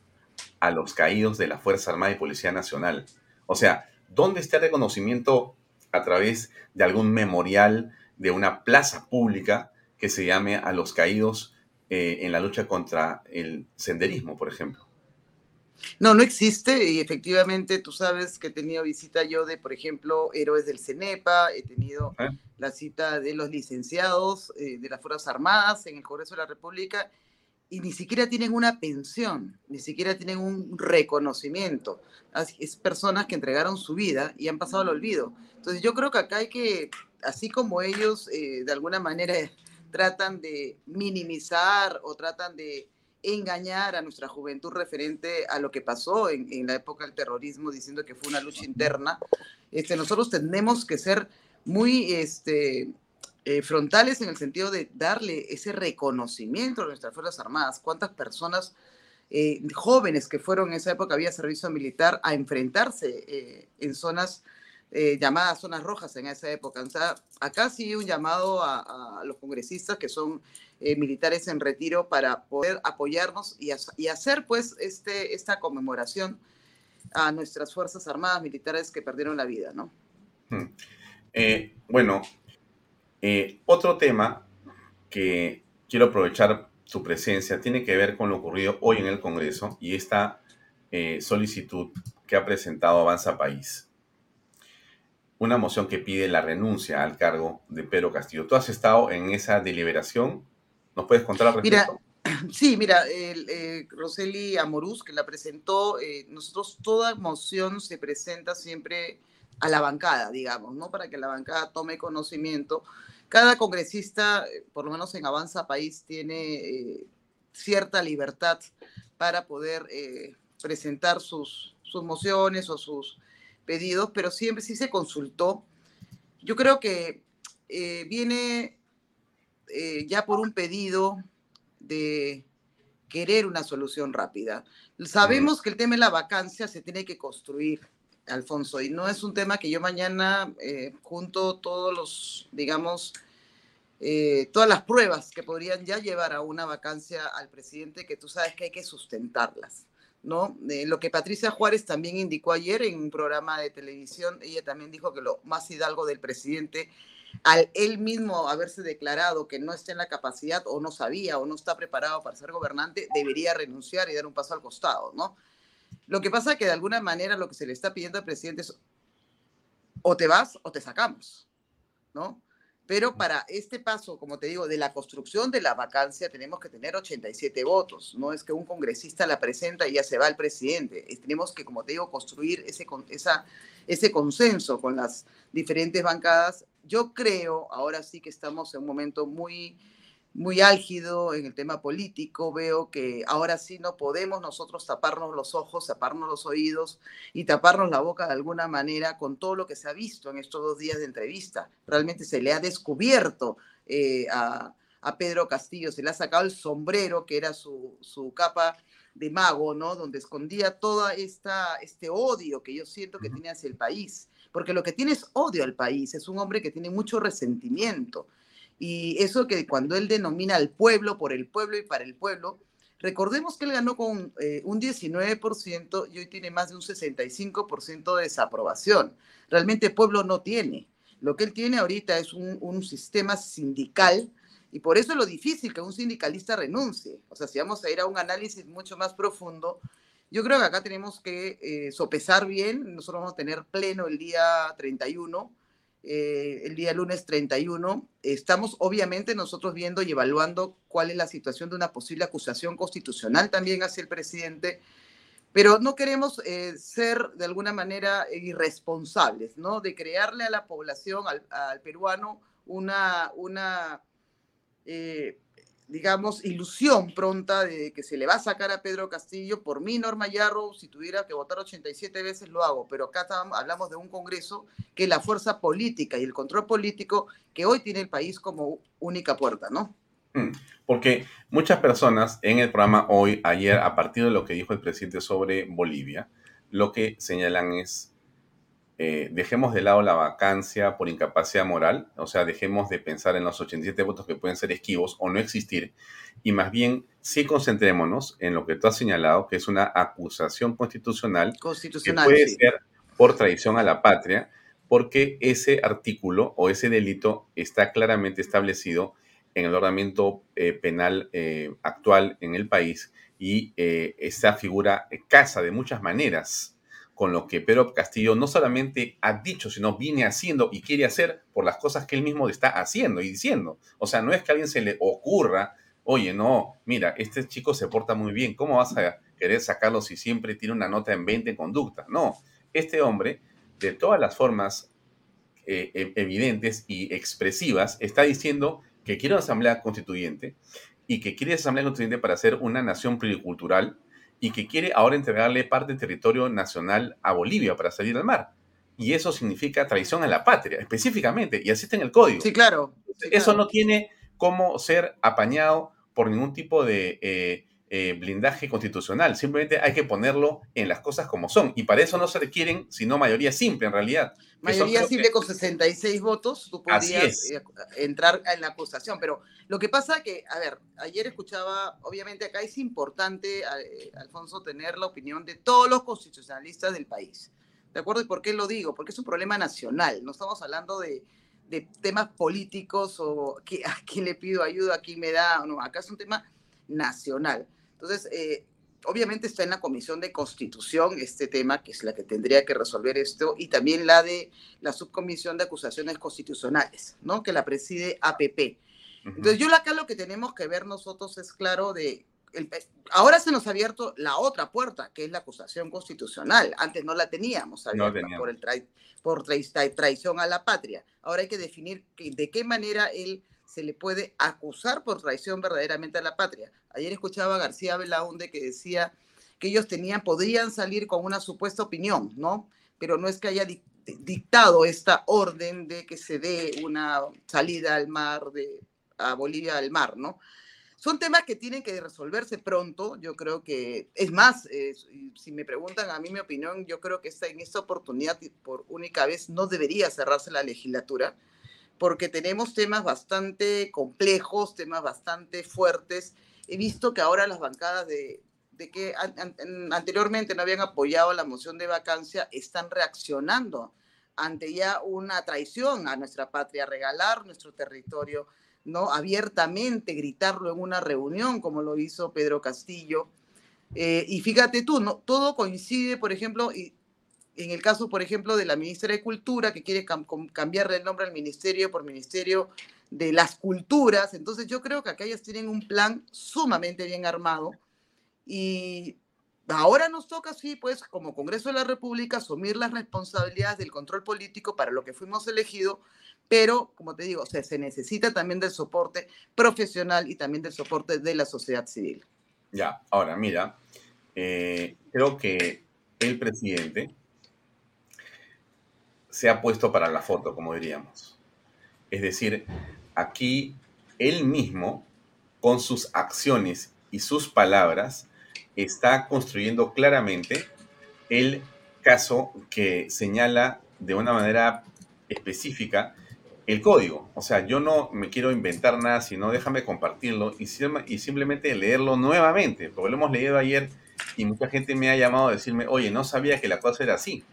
a los caídos de la Fuerza Armada y Policía Nacional. O sea, ¿dónde está el reconocimiento a través de algún memorial de una plaza pública que se llame a los caídos eh, en la lucha contra el senderismo, por ejemplo? No, no existe y efectivamente tú sabes que he tenido visita yo de, por ejemplo, héroes del CENEPA, he tenido ¿Eh? la cita de los licenciados eh, de las Fuerzas Armadas en el Congreso de la República y ni siquiera tienen una pensión, ni siquiera tienen un reconocimiento. Es personas que entregaron su vida y han pasado al olvido. Entonces yo creo que acá hay que, así como ellos eh, de alguna manera [laughs] tratan de minimizar o tratan de engañar a nuestra juventud referente a lo que pasó en, la época del terrorismo, diciendo que fue una lucha interna. Este, nosotros tenemos que ser muy este, eh, frontales en el sentido de darle ese reconocimiento a nuestras Fuerzas Armadas. ¿Cuántas personas eh, jóvenes que fueron en esa época había servicio militar a enfrentarse eh, en zonas eh, llamadas zonas rojas en esa época. O sea, acá sí un llamado a los congresistas que son eh, militares en retiro para poder apoyarnos y, hacer pues este, esta conmemoración a nuestras Fuerzas Armadas militares que perdieron la vida, ¿no? Hmm. Eh, bueno, eh, otro tema que quiero aprovechar su presencia tiene que ver con lo ocurrido hoy en el Congreso y esta solicitud que ha presentado Avanza País una moción que pide la renuncia al cargo de Pedro Castillo. ¿Tú has estado en esa deliberación, ¿Nos puedes contar al respecto? Mira, [clears throat] sí, mira, eh, Roseli Amorús, que la presentó, eh, nosotros toda moción se presenta siempre a la bancada, digamos, ¿no? Para que la bancada tome conocimiento. Cada congresista, eh, por lo menos en Avanza País, tiene eh, cierta libertad para poder presentar sus, sus mociones o sus pedidos, pero siempre sí se consultó. Yo creo que viene eh, ya por un pedido de querer una solución rápida. Sabemos que el tema de la vacancia se tiene que construir, Alfonso, y no es un tema que yo mañana eh, junto todos los, digamos, eh, todas las pruebas que podrían ya llevar a una vacancia al presidente, que tú sabes que hay que sustentarlas. ¿no? Eh, lo que Patricia Juárez también indicó ayer en un programa de televisión, ella también dijo que lo más hidalgo del presidente, al él mismo haberse declarado que no está en la capacidad o no sabía o no está preparado para ser gobernante, debería renunciar y dar un paso al costado, ¿no? Lo que pasa es que de alguna manera lo que se le está pidiendo al presidente es o te vas o te sacamos, ¿no? Pero para este paso, como te digo, de la construcción de la vacancia, tenemos que tener 87 votos. No es que un congresista la presenta y ya se va el presidente. Es- Tenemos que, como te digo, construir ese, esa, ese consenso con las diferentes bancadas. Yo creo, ahora sí que estamos en un momento muy, muy álgido en el tema político. Veo que ahora sí no podemos nosotros taparnos los ojos, taparnos los oídos y taparnos la boca de alguna manera con todo lo que se ha visto en estos dos días de entrevista. Realmente se le ha descubierto eh, a, a Pedro Castillo, se le ha sacado el sombrero que era su, su capa de mago, ¿no? Donde escondía todo este odio que yo siento que tiene hacia el país. Porque lo que tiene es odio al país, es un hombre que tiene mucho resentimiento. Y eso que cuando él denomina al pueblo, por el pueblo y para el pueblo, recordemos que él ganó con eh, un 19% y hoy tiene más de un 65% de desaprobación. Realmente pueblo no tiene. Lo que él tiene ahorita es un, un sistema sindical y por eso es lo difícil que un sindicalista renuncie. O sea, si vamos a ir a un análisis mucho más profundo, yo creo que acá tenemos que eh, sopesar bien. Nosotros vamos a tener pleno el día 31 eh, el día lunes 31. Estamos obviamente nosotros viendo y evaluando cuál es la situación de una posible acusación constitucional también hacia el presidente, pero no queremos eh, ser de alguna manera irresponsables, ¿no? De crearle a la población, al, peruano, una, una eh, digamos, ilusión pronta de que se le va a sacar a Pedro Castillo. Por mí, Norma Yarrow, si tuviera que votar 87 veces, lo hago. Pero acá hablamos de un Congreso que la fuerza política y el control político que hoy tiene el país como única puerta, ¿no? Mm, Porque muchas personas en el programa hoy, ayer, a partir de lo que dijo el presidente sobre Bolivia, lo que señalan es, eh, dejemos de lado la vacancia por incapacidad moral, o sea, dejemos de pensar en los 87 votos que pueden ser esquivos o no existir, y más bien sí concentrémonos en lo que tú has señalado, que es una acusación constitucional que puede sí. ser por traición a la patria, porque ese artículo o ese delito está claramente establecido en el ordenamiento eh, penal eh, actual en el país y esta figura casa de muchas maneras con lo que Pedro Castillo no solamente ha dicho, sino viene haciendo y quiere hacer por las cosas que él mismo está haciendo y diciendo. O sea, no es que a alguien se le ocurra, oye, no, mira, este chico se porta muy bien, ¿cómo vas a querer sacarlo si siempre tiene una nota en 20 en conducta? No, este hombre, de todas las formas eh, e- evidentes y expresivas, está diciendo que quiere una asamblea constituyente y que quiere esa asamblea constituyente para ser una nación pluricultural y que quiere ahora entregarle parte del territorio nacional a Bolivia para salir al mar. Y eso significa traición a la patria, específicamente, y así está en el código. Sí, claro. sí, Eso claro. no tiene cómo ser apañado por ningún tipo de eh, eh, blindaje constitucional. Simplemente hay que ponerlo en las cosas como son. Y para eso no se requieren sino mayoría simple, en realidad. son, Mayoría simple que- con 66 votos, tú podrías es. eh, entrar en la acusación. Pero lo que pasa que, a ver, ayer escuchaba, obviamente acá es importante, eh, Alfonso, tener la opinión de todos los constitucionalistas del país. ¿De acuerdo? ¿Y por qué lo digo? Porque es un problema nacional. No estamos hablando de, de temas políticos o que, [laughs] a quién le pido ayuda, a quién me da. No, acá es un tema nacional. Entonces, eh, obviamente está en la Comisión de Constitución este tema, que es la que tendría que resolver esto, y también la de la Subcomisión de Acusaciones Constitucionales, ¿no? Que la preside APP. Entonces yo acá lo que tenemos que ver nosotros es claro de... el- ahora se nos ha abierto la otra puerta, que es la acusación constitucional. Antes no la teníamos abierta teníamos. por, el trai- por trai- trai- traición a la patria. Ahora hay que definir de qué manera él se le puede acusar por traición verdaderamente a la patria. Ayer escuchaba a García Belaunde que decía que ellos tenían, podrían salir con una supuesta opinión, ¿no? Pero no es que haya dic- dictado esta orden de que se dé una salida al mar, de, a Bolivia al mar, ¿no? Son temas que tienen que resolverse pronto. Yo creo que, es más, eh, si me preguntan a mí mi opinión, yo creo que esta, en esta oportunidad, por única vez, no debería cerrarse la legislatura, porque tenemos temas bastante complejos, temas bastante fuertes. He visto que ahora las bancadas de, que an- an- anteriormente no habían apoyado la moción de vacancia están reaccionando ante ya una traición a nuestra patria, regalar nuestro territorio, ¿no? Abiertamente gritarlo en una reunión, como lo hizo Pedro Castillo. Eh, y fíjate tú, ¿no? todo coincide, por ejemplo, y en el caso, por ejemplo, de la ministra de Cultura, que quiere cam- cambiarle el nombre al ministerio por Ministerio de las Culturas. Entonces yo creo que acá ellas tienen un plan sumamente bien armado y ahora nos toca, sí, pues como Congreso de la República, asumir las responsabilidades del control político para lo que fuimos elegidos, pero, como te digo, o sea, se necesita también del soporte profesional y también del soporte de la sociedad civil. Ya, ahora mira, eh, creo que el presidente se ha puesto para la foto, como diríamos. Es decir, aquí él mismo, con sus acciones y sus palabras, está construyendo claramente el caso que señala de una manera específica el código. O sea, yo no me quiero inventar nada, sino déjame compartirlo y, sim- y simplemente leerlo nuevamente, porque lo hemos leído ayer y mucha gente me ha llamado a decirme, oye, no sabía que la cosa era así.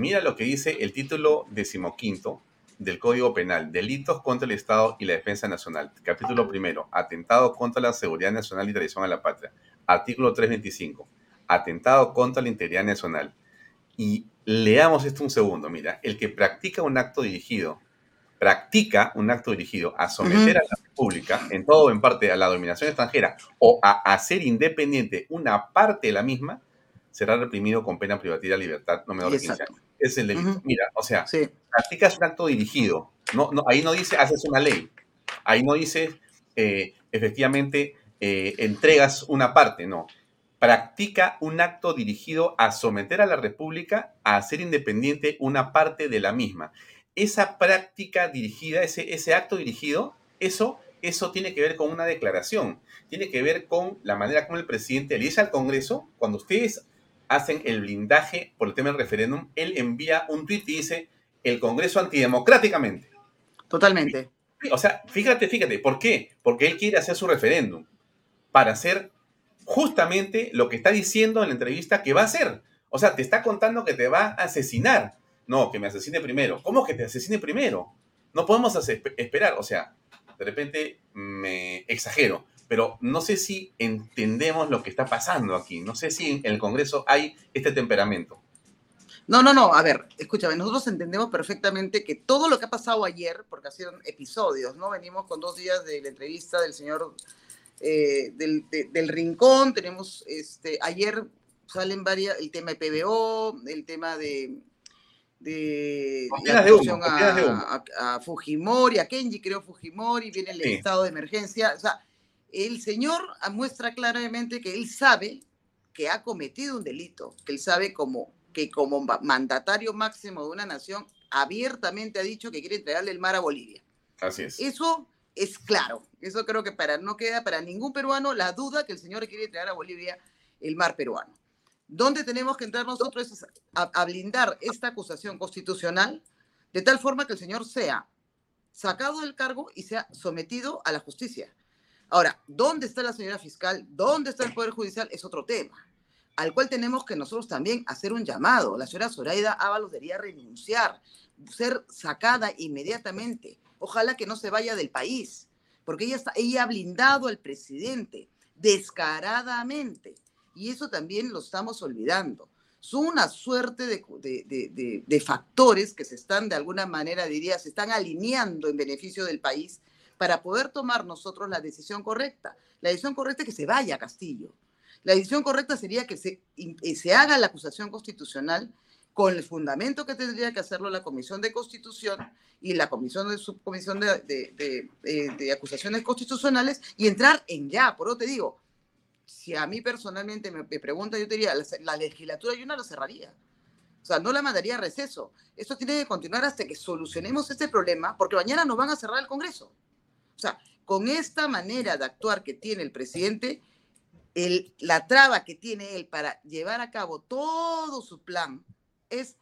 Mira lo que dice el título decimoquinto del Código Penal, Delitos contra el Estado y la Defensa Nacional. Capítulo primero, Atentado contra la Seguridad Nacional y Traición a la Patria. Artículo 325, Atentado contra la Integridad Nacional. Y leamos esto un segundo, mira, el que practica un acto dirigido, practica un acto dirigido a someter a la República, en todo o en parte, a la dominación extranjera o a hacer independiente una parte de la misma, será reprimido con pena privativa de libertad no menor de 15 Exacto. años. Es el delito. Mira, o sea, Sí. practicas un acto dirigido. No, no, ahí no dice haces una ley. Ahí no dice eh, efectivamente eh, entregas una parte. No. Practica un acto dirigido a someter a la República a hacer independiente una parte de la misma. Esa práctica dirigida, ese, ese acto dirigido, eso, eso tiene que ver con una declaración. Tiene que ver con la manera como el presidente le dice al Congreso, cuando ustedes hacen el blindaje por el tema del referéndum, él envía un tuit y dice el Congreso antidemocráticamente. Totalmente. O sea, fíjate, fíjate, ¿por qué? Porque él quiere hacer su referéndum para hacer justamente lo que está diciendo en la entrevista que va a hacer. O sea, te está contando que te va a asesinar. No, que me asesine primero. ¿Cómo que te asesine primero? No podemos esperar. O sea, de repente me exagero, pero no sé si entendemos lo que está pasando aquí. No sé si en el Congreso hay este temperamento. No, no, no, a ver, escúchame, nosotros entendemos perfectamente que todo lo que ha pasado ayer, porque ha sido episodios, ¿no? Venimos con dos días de la entrevista del señor eh, del, de- del Rincón, tenemos, este, ayer salen varias, el tema de PBO, el tema de, de humo, humo. a, a- a Fujimori, a Kenji, creo Fujimori, viene el Sí. estado de emergencia, o sea, el señor muestra claramente que él sabe que ha cometido un delito, que él sabe como, que como ma- mandatario máximo de una nación abiertamente ha dicho que quiere entregarle el mar a Bolivia. Así es. Eso es claro. Eso creo que para, no queda para ningún peruano la duda que el señor quiere entregar a Bolivia el mar peruano. ¿Dónde tenemos que entrar nosotros? Es a, a blindar esta acusación constitucional de tal forma que el señor sea sacado del cargo y sea sometido a la justicia. Ahora, ¿dónde está la señora fiscal? ¿Dónde está el Poder Judicial? Es otro tema, al cual tenemos que nosotros también hacer un llamado. La señora Zoraida Ábalos debería renunciar, ser sacada inmediatamente. Ojalá que no se vaya del país, porque ella, está, ella ha blindado al presidente descaradamente. Y eso también lo estamos olvidando. Son una suerte de, de- factores que se están, de alguna manera, diría, se están alineando en beneficio del país para poder tomar nosotros la decisión correcta. La decisión correcta es que se vaya a Castillo. La decisión correcta sería que se, se haga la acusación constitucional con el fundamento que tendría que hacerlo la Comisión de Constitución y la Comisión de Subcomisión de, de, de, eh, Acusaciones Constitucionales y entrar en ya. Por eso te digo, si a mí personalmente me, me yo te diría, la, la legislatura yo no la cerraría. O sea, no la mandaría a receso. Esto tiene que continuar hasta que solucionemos este problema, porque mañana nos van a cerrar el Congreso. O sea, con esta manera de actuar que tiene el presidente, la traba que tiene él para llevar a cabo todo su plan es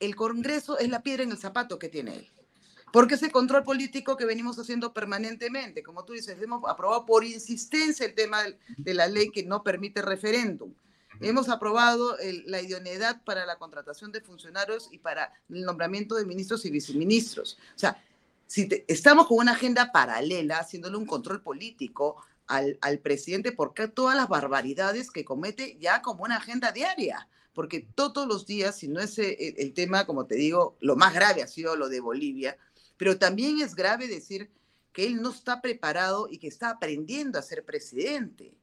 el Congreso es la piedra en el zapato que tiene él. Porque ese control político que venimos haciendo permanentemente, como tú dices, hemos aprobado por insistencia el tema de, la ley que no permite referéndum. Hemos aprobado la idoneidad para la contratación de funcionarios y para el nombramiento de ministros y viceministros. O sea, si estamos con una agenda paralela, haciéndole un control político al, al presidente por todas las barbaridades que comete ya como una agenda diaria porque todos los días, si no es el, el, tema, como te digo, lo más grave ha sido lo de Bolivia, pero también es grave decir que él no está preparado y que está aprendiendo a ser presidente,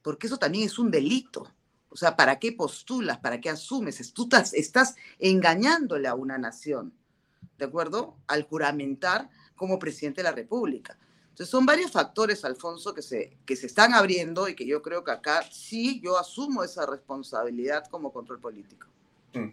porque eso también es un delito. O sea, ¿para qué postulas? ¿Para qué asumes? Tú estás, estás engañándole a una nación, ¿de acuerdo? Al juramentar como presidente de la República. Entonces son varios factores, Alfonso, que se, que se están abriendo y que yo creo que acá sí yo asumo esa responsabilidad como control político. Mm.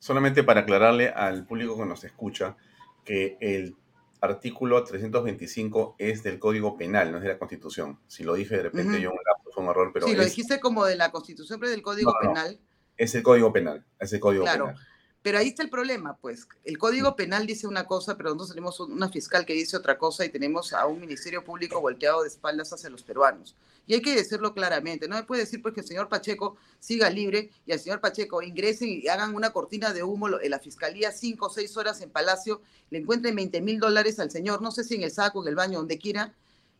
Solamente para aclararle al público que nos escucha que el artículo 325 es del Código Penal, no es de la Constitución. Si lo dije de repente Uh -huh. yo un lapso, fue un error, pero Sí, es, lo dijiste como de la Constitución, pero del Código No, no, no. Penal. es el Código Penal, es el Código Claro, Penal. Pero ahí está el problema, pues. El Código Penal dice una cosa, pero nosotros tenemos una fiscal que dice otra cosa y tenemos a un Ministerio Público volteado de espaldas hacia los peruanos. Y hay que decirlo claramente. No me puede decir pues que el señor Pacheco siga libre y al señor Pacheco ingresen y hagan una cortina de humo en la fiscalía cinco o seis horas en Palacio, le encuentren 20 mil dólares al señor, no sé si en el saco, en el baño, donde quiera,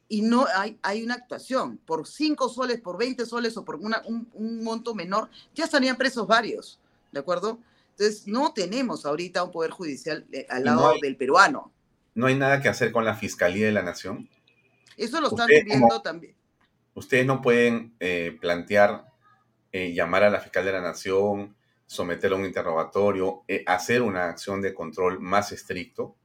y no hay, hay una actuación. Por 5 soles, por 20 soles o por una- un, un monto menor, ya estarían presos varios, ¿de acuerdo? Entonces, no tenemos ahorita un poder judicial eh, al lado no hay- del peruano. No hay nada que hacer con la Fiscalía de la Nación. Eso lo están viendo también. Ustedes no pueden eh, plantear, eh, llamar a la Fiscal de la Nación, someter a un interrogatorio, eh, hacer una acción de control más estricto.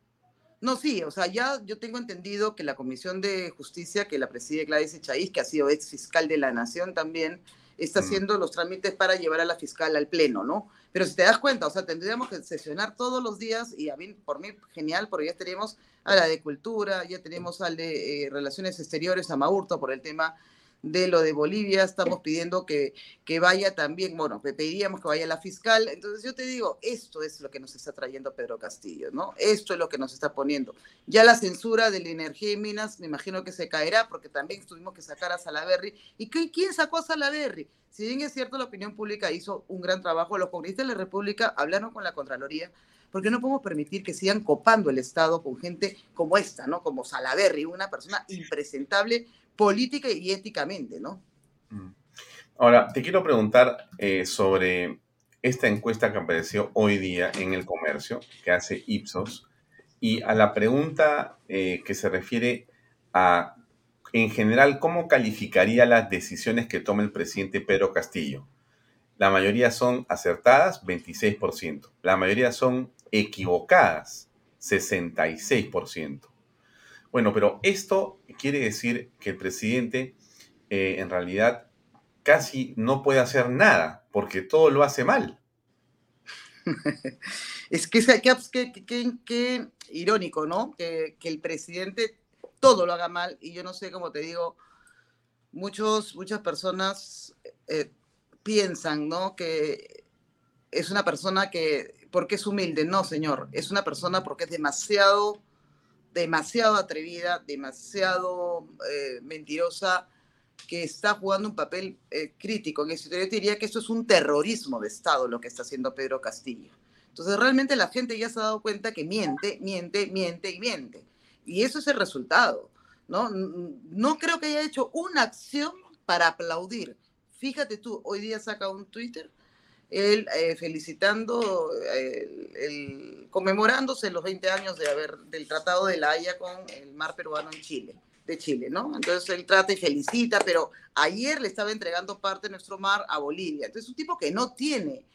No, sí, o sea, ya yo tengo entendido que la Comisión de Justicia, que la preside Gladys Echaíz, que ha sido ex fiscal de la Nación también, está Mm. haciendo los trámites para llevar a la fiscal al pleno, ¿no? Pero si te das cuenta, o sea, tendríamos que sesionar todos los días y a mí, por mí, genial, porque ya tenemos a la de Cultura, ya tenemos al de eh, Relaciones Exteriores, a Maurto, por el tema de lo de Bolivia, estamos pidiendo que, que vaya también, bueno, pe- pediríamos que vaya la fiscal. Entonces yo te digo, esto es lo que nos está trayendo Pedro Castillo, ¿no? Esto es lo que nos está poniendo. Ya la censura de la energía y minas, me imagino que se caerá, porque también tuvimos que sacar a Salaverry. ¿Y quién sacó a Salaverry? Si bien es cierto, la opinión pública hizo un gran trabajo, los congresistas de la República hablaron con la Contraloría, porque no podemos permitir que sigan copando el Estado con gente como esta, ¿no? Como Salaverry, una persona impresentable política y éticamente, ¿no? Mm. Ahora, te quiero preguntar eh, sobre esta encuesta que apareció hoy día en el comercio, que hace Ipsos, y a la pregunta eh, que se refiere a, en general, cómo calificaría las decisiones que toma el presidente Pedro Castillo. La mayoría son acertadas, 26%. La mayoría son equivocadas, 66%. Bueno, pero esto quiere decir que el presidente eh, en realidad casi no puede hacer nada porque todo lo hace mal. [laughs] es que irónico, ¿no? Que, que, el presidente todo lo haga mal y yo no sé, como te digo, muchos, muchas personas eh, piensan, ¿no? Que es una persona que, porque es humilde, no, señor, es una persona porque es demasiado, demasiado atrevida, demasiado eh, mentirosa, que está jugando un papel eh, crítico en eso. Yo diría que esto es un terrorismo de Estado lo que está haciendo Pedro Castillo. Entonces realmente la gente ya se ha dado cuenta que miente, miente, miente y miente. Y eso es el resultado. No, no creo que haya hecho una acción para aplaudir. Fíjate tú, hoy día saca un Twitter él eh, felicitando, eh, el, conmemorándose los 20 años de haber, del Tratado de la Haya con el mar peruano en Chile, de Chile, ¿no? Entonces él trata y felicita, pero ayer le estaba entregando parte de nuestro mar a Bolivia. Entonces es un tipo que no tiene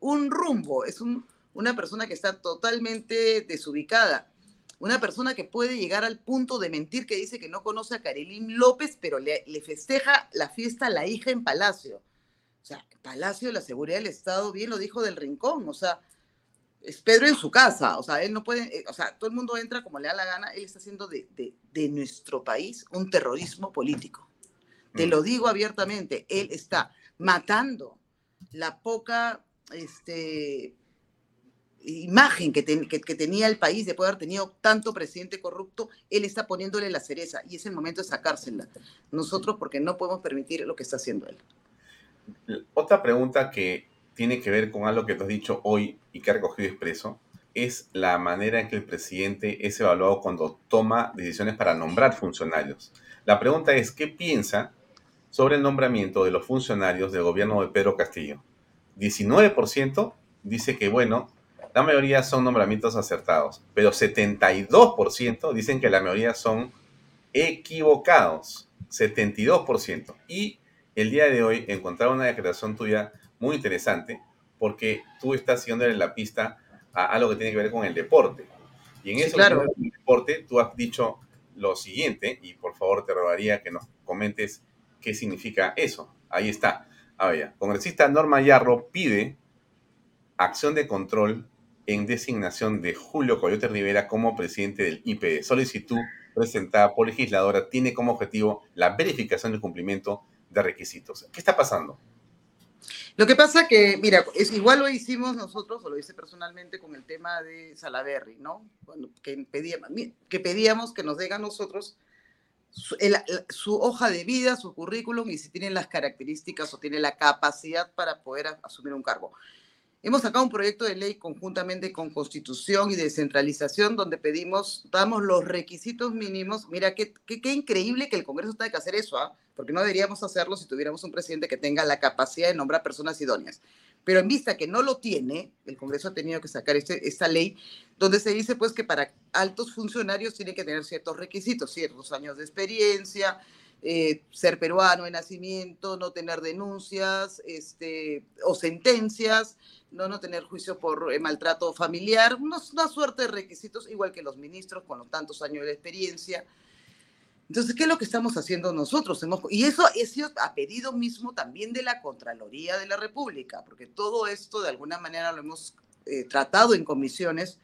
un rumbo, es un- una persona que está totalmente desubicada. Una persona que puede llegar al punto de mentir que dice que no conoce a Karelim López, pero le, le festeja la fiesta a la hija en Palacio. O sea, Palacio de la Seguridad del Estado, bien lo dijo del Rincón, o sea, es Pedro en su casa, o sea, él no puede, eh, o sea, todo el mundo entra como le da la gana, él está haciendo de, de- de nuestro país un terrorismo político. Te Mm. lo digo abiertamente, él está matando la poca este, imagen que, que- que tenía el país de poder haber tenido tanto presidente corrupto, él está poniéndole la cereza y es el momento de sacársela. Nosotros porque no podemos permitir lo que está haciendo él. Otra pregunta que tiene que ver con algo que tú has dicho hoy y que ha recogido Expreso es la manera en que el presidente es evaluado cuando toma decisiones para nombrar funcionarios. La pregunta es, ¿qué piensa sobre el nombramiento de los funcionarios del gobierno de Pedro Castillo? 19% dice que, bueno, la mayoría son nombramientos acertados, pero 72% dicen que la mayoría son equivocados, 72%. Y el día de hoy encontraba una declaración tuya muy interesante porque tú estás siguiéndole la pista a algo que tiene que ver con el deporte. Y en Sí, eso claro. el deporte, tú has dicho lo siguiente, y por favor te rogaría que nos comentes qué significa eso. Ahí está. A ver, congresista Norma Yarro pide acción de control en designación de Julio Coyote Rivera como presidente del IPD. Solicitud presentada por legisladora tiene como objetivo la verificación del cumplimiento de requisitos. ¿Qué está pasando? Lo que pasa que, mira, es, igual lo hicimos nosotros, o lo hice personalmente con el tema de Salaberry, ¿no? Cuando, que, pedíamos, que nos den a nosotros su, hoja de vida, su currículum y si tienen las características o tienen la capacidad para poder asumir un cargo. Hemos sacado un proyecto de ley conjuntamente con Constitución y descentralización donde pedimos, damos los requisitos mínimos. Mira, qué, qué, qué increíble que el Congreso tenga que hacer eso, ¿ah? porque no deberíamos hacerlo si tuviéramos un presidente que tenga la capacidad de nombrar personas idóneas. Pero en vista que no lo tiene, el Congreso ha tenido que sacar este, esta ley donde se dice pues que para altos funcionarios tienen que tener ciertos requisitos, ciertos años de experiencia, eh, ser peruano de nacimiento, no tener denuncias este, o sentencias, no, no tener juicio por eh, maltrato familiar, una, una suerte de requisitos, igual que los ministros con los tantos años de experiencia. Entonces, ¿qué es lo que estamos haciendo nosotros? Hemos- y eso ha a pedido mismo también de la Contraloría de la República, porque todo esto de alguna manera lo hemos eh, tratado en comisiones.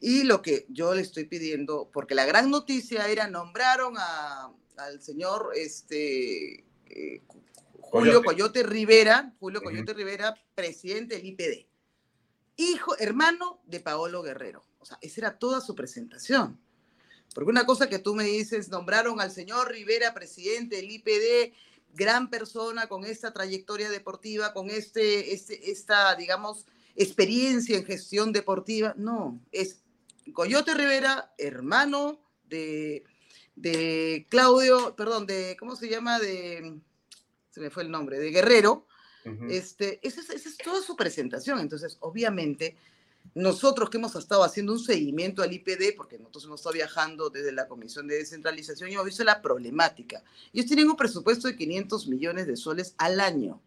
Y lo que yo le estoy pidiendo, porque la gran noticia era nombraron a- al señor este, eh, Julio Coyote. Coyote Rivera, Julio. Coyote Rivera, presidente del IPD. Hijo, hermano de Paolo Guerrero. O sea, esa era toda su presentación. Porque una cosa que tú me dices, nombraron al señor Rivera presidente del IPD, gran persona con esta trayectoria deportiva, con este, este, esta, digamos, experiencia en gestión deportiva. No, es Coyote Rivera, hermano de, de Claudio, perdón, de, ¿cómo se llama? De, se me fue el nombre, de Guerrero. Este, esa es, esa es toda su presentación. Entonces, obviamente, nosotros que hemos estado haciendo un seguimiento al IPD, porque nosotros hemos estado viajando desde la Comisión de Descentralización y hemos visto la problemática. Ellos tienen un presupuesto de 500 millones de soles al año,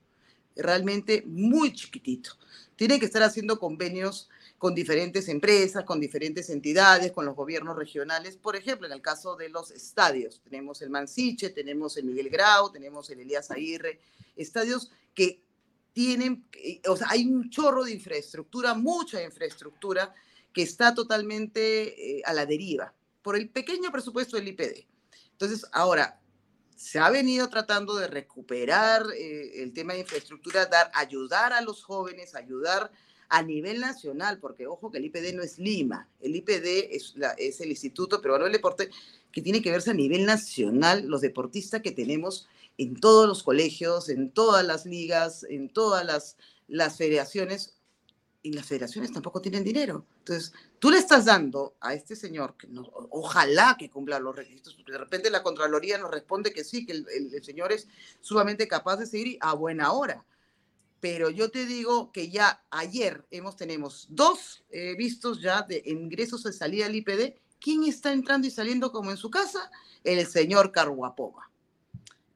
realmente muy chiquitito. Tienen que estar haciendo convenios con diferentes empresas, con diferentes entidades, con los gobiernos regionales. Por ejemplo, en el caso de los estadios, tenemos el Mansiche, tenemos el Miguel Grau, tenemos el Elías Aguirre, estadios que tienen, eh, o sea, hay un chorro de infraestructura, mucha infraestructura que está totalmente eh, a la deriva por el pequeño presupuesto del IPD. Entonces, ahora, se ha venido tratando de recuperar eh, el tema de infraestructura, dar, ayudar a los jóvenes, ayudar a nivel nacional, porque ojo que el IPD no es Lima, el IPD es, es el Instituto Peruano del Deporte, que tiene que verse a nivel nacional los deportistas que tenemos en todos los colegios, en todas las ligas, en todas las, las federaciones, y las federaciones tampoco tienen dinero. Entonces, tú le estás dando a este señor, que no, ojalá que cumpla los requisitos, porque de repente la Contraloría nos responde que sí, que el, el- señor es sumamente capaz de seguir a buena hora. Pero yo te digo que ya ayer hemos tenemos dos eh, vistos ya de ingresos de salida del IPD. ¿Quién está entrando y saliendo como en su casa? El señor Carguapoma.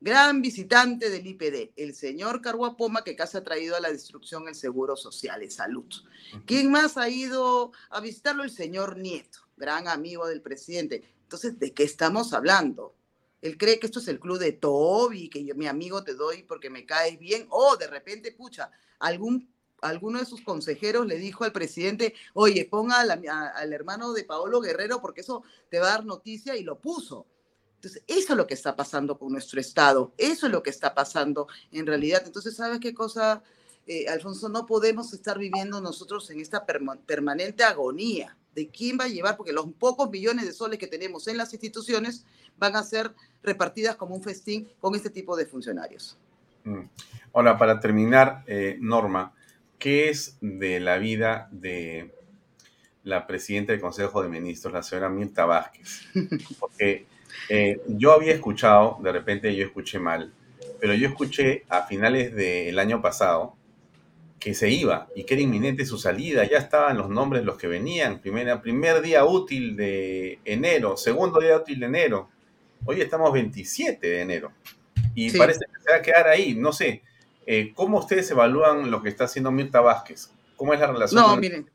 Gran visitante del IPD, el señor Carguapoma, que casi ha traído a la destrucción el Seguro Social y Salud. ¿Quién más ha ido a visitarlo? El señor Nieto, gran amigo del presidente. Entonces, ¿de qué estamos hablando? Él cree que esto es el club de Toby, que yo, mi amigo te doy porque me caes bien. O de repente, pucha, alguno de sus consejeros le dijo al presidente, oye, ponga al hermano de Paolo Guerrero porque eso te va a dar noticia y lo puso. Entonces, eso es lo que está pasando con nuestro Estado, eso es lo que está pasando en realidad. Entonces, ¿sabes qué cosa, eh, Alfonso? No podemos estar viviendo nosotros en esta permanente agonía de quién va a llevar, porque los pocos millones de soles que tenemos en las instituciones van a ser repartidas como un festín con este tipo de funcionarios. Mm. Ahora, para terminar, eh, Norma, ¿qué es de la vida de la presidenta del Consejo de Ministros, la señora Mirta Vázquez? [laughs] Porque eh, yo había escuchado, de repente yo escuché mal, pero yo escuché a finales del año pasado que se iba y que era inminente su salida. Ya estaban los nombres los que venían. Primer, primer día útil de enero, segundo día útil de enero. Hoy estamos 27 de enero y parece que se va a quedar ahí. No sé, eh, ¿cómo ustedes evalúan lo que está haciendo Mirta Vázquez? ¿Cómo es la relación? No, miren,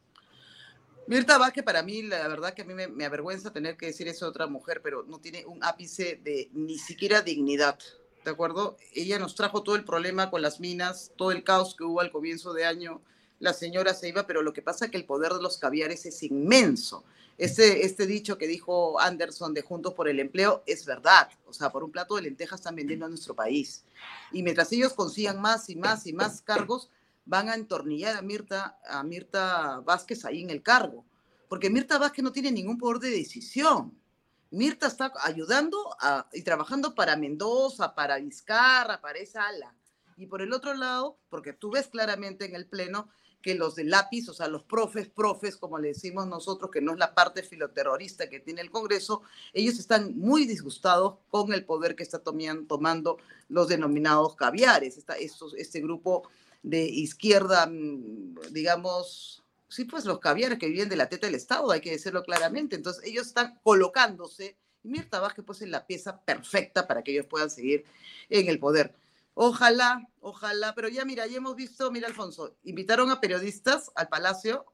Mirta Vázquez, para mí, la verdad que a mí me, avergüenza tener que decir eso a otra mujer, pero no tiene un ápice de ni siquiera dignidad, ¿de acuerdo? Ella nos trajo todo el problema con las minas, todo el caos que hubo al comienzo de año. La señora se iba, pero lo que pasa es que el poder de los caviares es inmenso. Este, este dicho que dijo Anderson de Juntos por el Empleo es verdad. O sea, por un plato de lentejas están vendiendo a nuestro país. Y mientras ellos consigan más y más y más cargos, van a entornillar a Mirta, a Mirta Vázquez ahí en el cargo, porque Mirta Vázquez no tiene ningún poder de decisión. Mirta está ayudando y trabajando para Mendoza, para Vizcarra, para esa ala. Y por el otro lado, porque tú ves claramente en el Pleno que los de lápiz, o sea, los profes, profes, como le decimos nosotros, que no es la parte filoterrorista que tiene el Congreso, ellos están muy disgustados con el poder que está tomando los denominados caviares, este grupo de izquierda, mm, digamos, sí, pues los caviares que viven de la teta del Estado, hay que decirlo claramente. Entonces, ellos están colocándose, y Mirta Vázquez pues es la pieza perfecta para que ellos puedan seguir en el poder. Ojalá, ojalá, pero ya mira, ya hemos visto, mira Alfonso, invitaron a periodistas al Palacio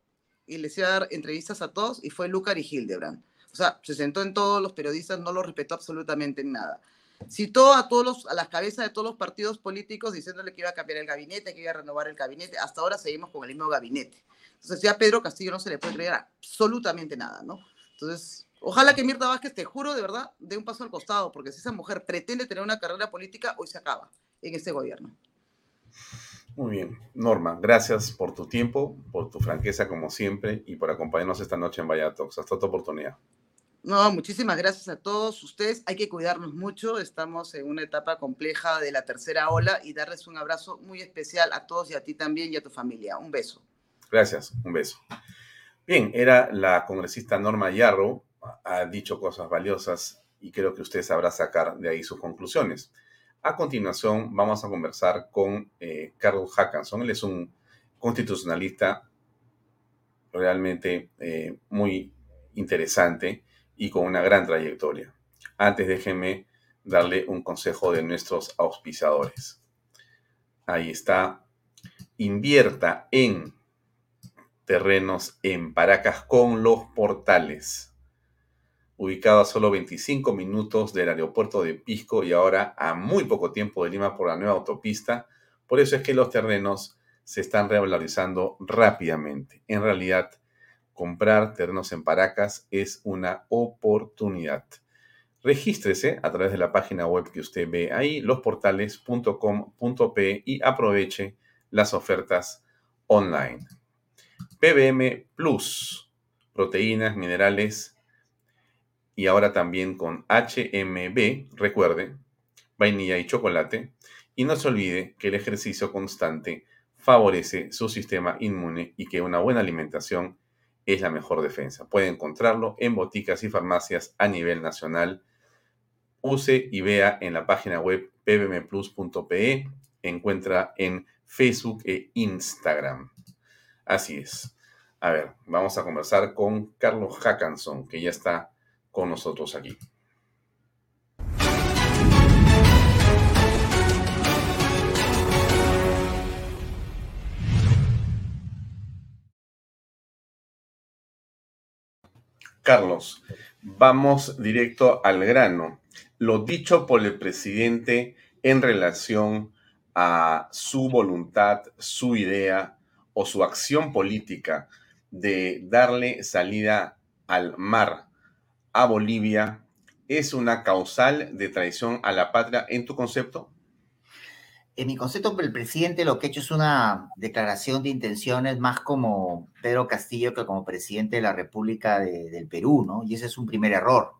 y les iba a dar entrevistas a todos y fue Lucar y Hildebrand. O sea, se sentó en todos los periodistas, no los respetó absolutamente en nada citó a todos los, a las cabezas de todos los partidos políticos diciéndole que iba a cambiar el gabinete, que iba a renovar el gabinete. Hasta ahora seguimos con el mismo gabinete. Entonces ya Pedro Castillo no se le puede creer absolutamente nada, ¿no? Entonces, ojalá que Mirta Vázquez, te juro de verdad, dé un paso al costado, porque si esa mujer pretende tener una carrera política, hoy se acaba en este gobierno. Muy bien. Norma, gracias por tu tiempo, por tu franqueza como siempre y por acompañarnos esta noche en Talks. Hasta otra oportunidad. No, muchísimas gracias a todos ustedes. Hay que cuidarnos mucho. Estamos en una etapa compleja de la tercera ola y darles un abrazo muy especial a todos y a ti también y a tu familia. Un beso. Gracias, un beso. Bien, era la congresista Norma Yarro. Ha dicho cosas valiosas y creo que usted sabrá sacar de ahí sus conclusiones. A continuación, vamos a conversar con eh, Carlos Hackanson. Él es un constitucionalista realmente eh, muy interesante y con una gran trayectoria. Antes déjenme darle un consejo de nuestros auspiciadores. Ahí está. Invierta en terrenos en Paracas con los portales. Ubicado a solo 25 minutos del aeropuerto de Pisco y ahora a muy poco tiempo de Lima por la nueva autopista. Por eso es que los terrenos se están revalorizando rápidamente. En realidad, comprar terrenos en Paracas es una oportunidad. Regístrese a través de la página web que usted ve ahí, losportales.com.p y aproveche las ofertas online. PBM Plus, proteínas, minerales y ahora también con HMB, recuerde, vainilla y chocolate. Y no se olvide que el ejercicio constante favorece su sistema inmune y que una buena alimentación es la mejor defensa. Puede encontrarlo en boticas y farmacias a nivel nacional. Use y vea en la página web pbmplus.pe. Encuentra en Facebook e Instagram. Así es. A ver, vamos a conversar con Carlos Hackanson, que ya está con nosotros aquí. Carlos, vamos directo al grano. Lo dicho por el presidente en relación a su voluntad, su idea o su acción política de darle salida al mar a Bolivia es una causal de traición a la patria en tu concepto? En mi concepto, el presidente lo que ha hecho es una declaración de intenciones más como Pedro Castillo que como presidente de la República del Perú, ¿no? Y ese es un primer error.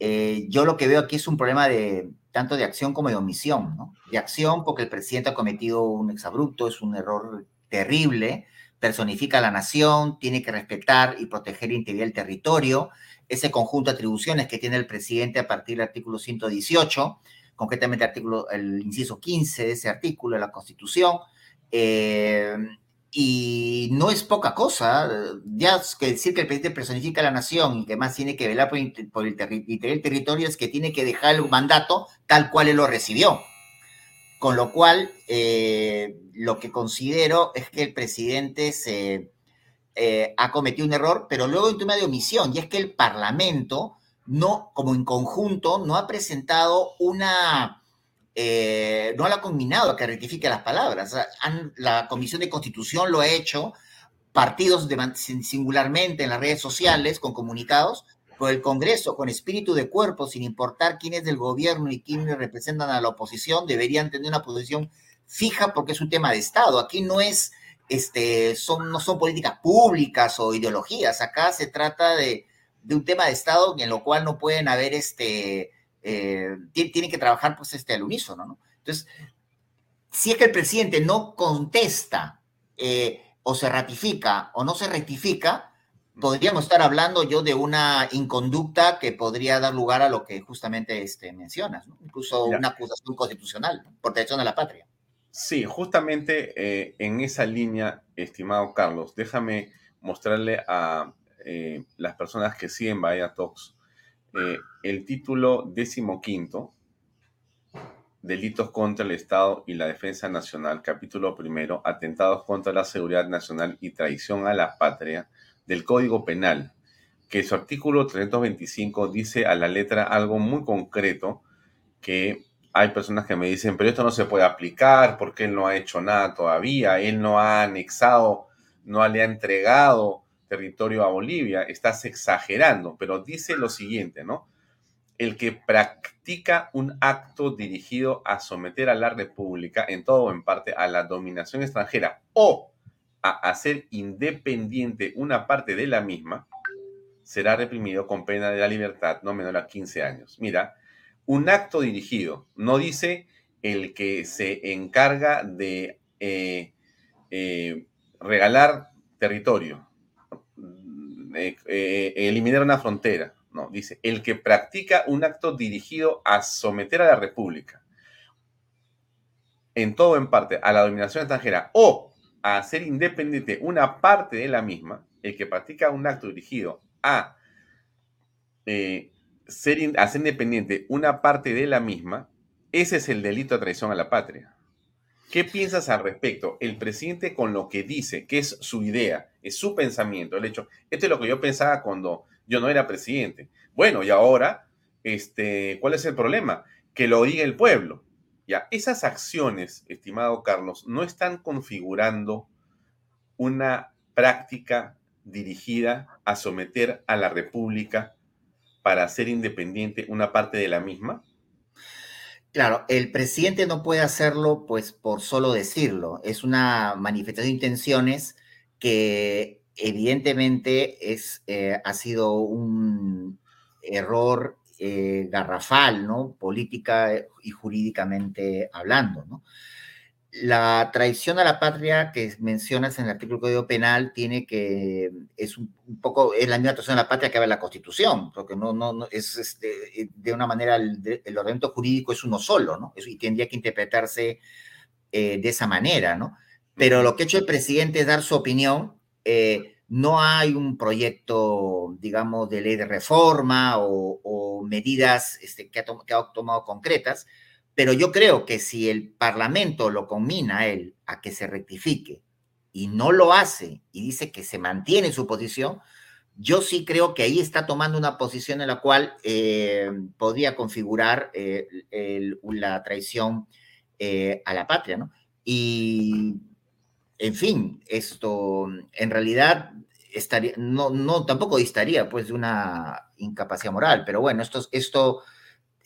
Eh, yo lo que veo aquí es un problema de tanto de acción como de omisión, ¿no? De acción porque el presidente ha cometido un exabrupto, es un error terrible, personifica a la nación, tiene que respetar y proteger la integridad del territorio, ese conjunto de atribuciones que tiene el presidente a partir del artículo 118, concretamente el, artículo, el inciso 15 de ese artículo de la Constitución, eh, y no es poca cosa, ya que decir que el presidente personifica a la nación y que más tiene que velar por, el, el territorio es que tiene que dejar el mandato tal cual él lo recibió. Con lo cual, eh, lo que considero es que el presidente se eh, ha cometido un error, pero luego en tema de omisión, y es que el Parlamento no, como en conjunto, no ha presentado una, eh, no lo ha combinado a que rectifique las palabras. la Comisión de Constitución lo ha hecho, partidos de, singularmente en las redes sociales con comunicados, por el Congreso, con espíritu de cuerpo, sin importar quién es del gobierno y quiénes representan a la oposición, deberían tener una posición fija porque es un tema de Estado. Aquí no es, este, son, no son políticas públicas o ideologías. Acá se trata de, un tema de Estado en lo cual no pueden haber, este, eh, tienen que trabajar pues este al unísono, ¿no? Entonces, si es que el presidente no contesta eh, o se ratifica o no se rectifica, podríamos estar hablando yo de una inconducta que podría dar lugar a lo que justamente este, mencionas, incluso una acusación constitucional por traición a la patria. Sí, justamente eh, en esa línea, estimado Carlos, déjame mostrarle a eh, las personas que siguen Bahía Talks eh, el título decimoquinto, Delitos contra el Estado y la Defensa Nacional, capítulo primero, Atentados contra la Seguridad Nacional y Traición a la Patria, del Código Penal, que su artículo 325 dice a la letra algo muy concreto que hay personas que me dicen, pero esto no se puede aplicar porque él no ha hecho nada todavía, él no ha anexado, no le ha entregado territorio a Bolivia, estás exagerando, pero dice lo siguiente, ¿no? El que practica un acto dirigido a someter a la República, en todo o en parte, a la dominación extranjera o a hacer independiente una parte de la misma, será reprimido con pena de la libertad no menor a 15 años. Mira, un acto dirigido, no dice el que se encarga de eh, eh, regalar territorio, eh, eliminar una frontera, no, dice el que practica un acto dirigido a someter a la República, en todo en parte, a la dominación extranjera o a hacer independiente una parte de la misma, el que practica un acto dirigido a ser, hacer independiente una parte de la misma, ese es el delito de traición a la patria. ¿Qué piensas al respecto? El presidente con lo que dice, que es su idea, es su pensamiento, el hecho, esto es lo que yo pensaba cuando yo no era presidente. Bueno, y ahora, este, ¿cuál es el problema? Que lo diga el pueblo. Ya, esas acciones, estimado Carlos, no están configurando una práctica dirigida a someter a la República para hacer independiente una parte de la misma? Claro, el presidente no puede hacerlo pues por solo decirlo. Es una manifestación de intenciones que evidentemente es, eh, ha sido un error eh, garrafal, ¿no? Política y jurídicamente hablando, ¿no? La traición a la patria que mencionas en el artículo Código Penal tiene que, es un, poco, es la misma traición a la patria que habla la Constitución, porque no, no, no es este, de una manera, el, el, ordenamiento jurídico es uno solo, ¿no? y tendría que interpretarse eh, de esa manera, ¿no? Pero lo que ha hecho el presidente es dar su opinión. Eh, no hay un proyecto, digamos, de ley de reforma o, o medidas este, que, ha que, ha tomado concretas, pero yo creo que si el Parlamento lo combina a él a que se rectifique y no lo hace y dice que se mantiene su posición, yo sí creo que ahí está tomando una posición en la cual eh, podría configurar eh, la traición eh, a la patria, ¿no? Y, en fin, esto en realidad estaría, no, no, tampoco distaría pues de una incapacidad moral, pero bueno, esto, esto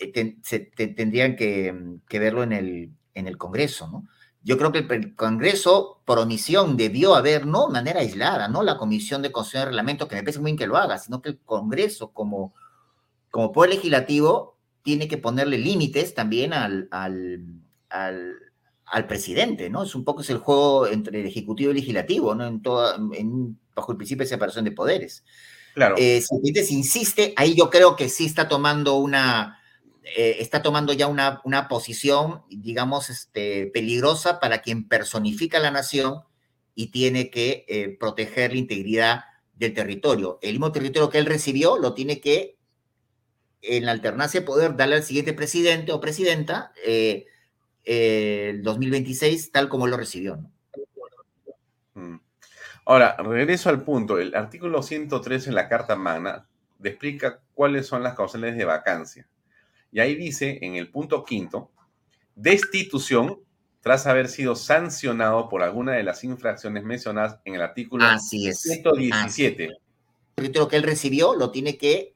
te, se, te, tendrían que, que, verlo en el, en el Congreso, ¿no? Yo creo que el Congreso, por omisión, debió haber, no de manera aislada, no la Comisión de Constitución y Reglamento, que me parece muy bien que lo haga, sino que el Congreso, como, como poder legislativo, tiene que ponerle límites también al, al, al, al, presidente, ¿no? Es un poco es el juego entre el Ejecutivo y el Legislativo, ¿no? En toda, en, bajo el principio de separación de poderes. Claro. Eh, si el presidente insiste, ahí yo creo que sí está tomando una eh, está tomando ya una, una posición, digamos, este, peligrosa para quien personifica la nación y tiene que eh, proteger la integridad del territorio. El mismo territorio que él recibió lo tiene que, en la alternancia de poder, darle al siguiente presidente o presidenta eh, el 2026, tal como lo recibió. Mm. Ahora, regreso al punto. El artículo 103 en la Carta Magna explica cuáles son las causales de vacancia. Y ahí dice, en el punto quinto, destitución tras haber sido sancionado por alguna de las infracciones mencionadas en el artículo Así es. 117. Así. Lo que él recibió lo tiene que,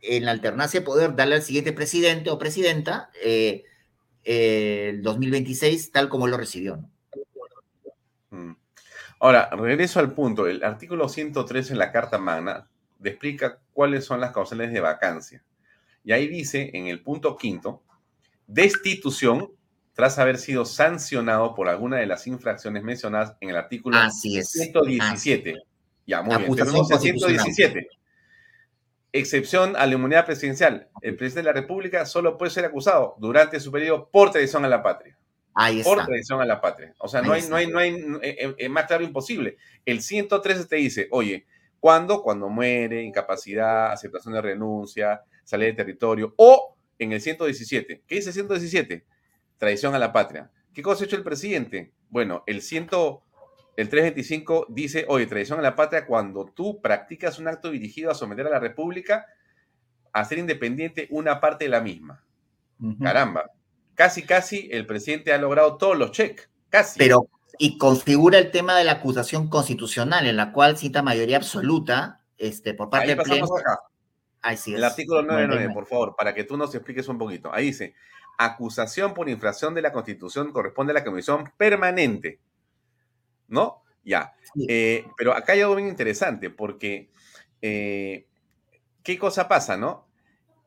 en la alternancia de poder, darle al siguiente presidente o presidenta eh, eh, el 2026, tal como lo recibió. ¿no? Mm. Ahora, regreso al punto. El artículo 103 en la Carta Magna explica cuáles son las causales de vacancia. Y ahí dice, en el punto quinto, destitución tras haber sido sancionado por alguna de las infracciones mencionadas en el artículo Así es. 117. Así. Ya, muy bien. Tenemos el 117. Excepción a la inmunidad presidencial. El presidente de la República solo puede ser acusado durante su periodo por traición a la patria. Ahí está. Por traición a la patria. O sea, no hay, no hay, no hay, eh, eh, más claro imposible. El 113 te dice, oye, ¿cuándo? Cuando muere, incapacidad, aceptación de renuncia, salida de territorio, o en el 117. ¿Qué dice el 117? Traición a la patria. ¿Qué cosa ha hecho el presidente? Bueno, el 100, el 325 dice, oye, traición a la patria cuando tú practicas un acto dirigido a someter a la República a ser independiente una parte de la misma. Uh -huh. Caramba, casi, casi el presidente ha logrado todos los cheques, casi. Pero, y configura el tema de la acusación constitucional, en la cual cita mayoría absoluta este, por parte del Pleno. Acá. Así es. El artículo 99, por favor, para que tú nos expliques un poquito. Ahí dice, acusación por infracción de la Constitución corresponde a la Comisión Permanente. ¿No? Ya. Sí. Eh, pero acá hay algo bien interesante, porque eh, ¿qué cosa pasa, no?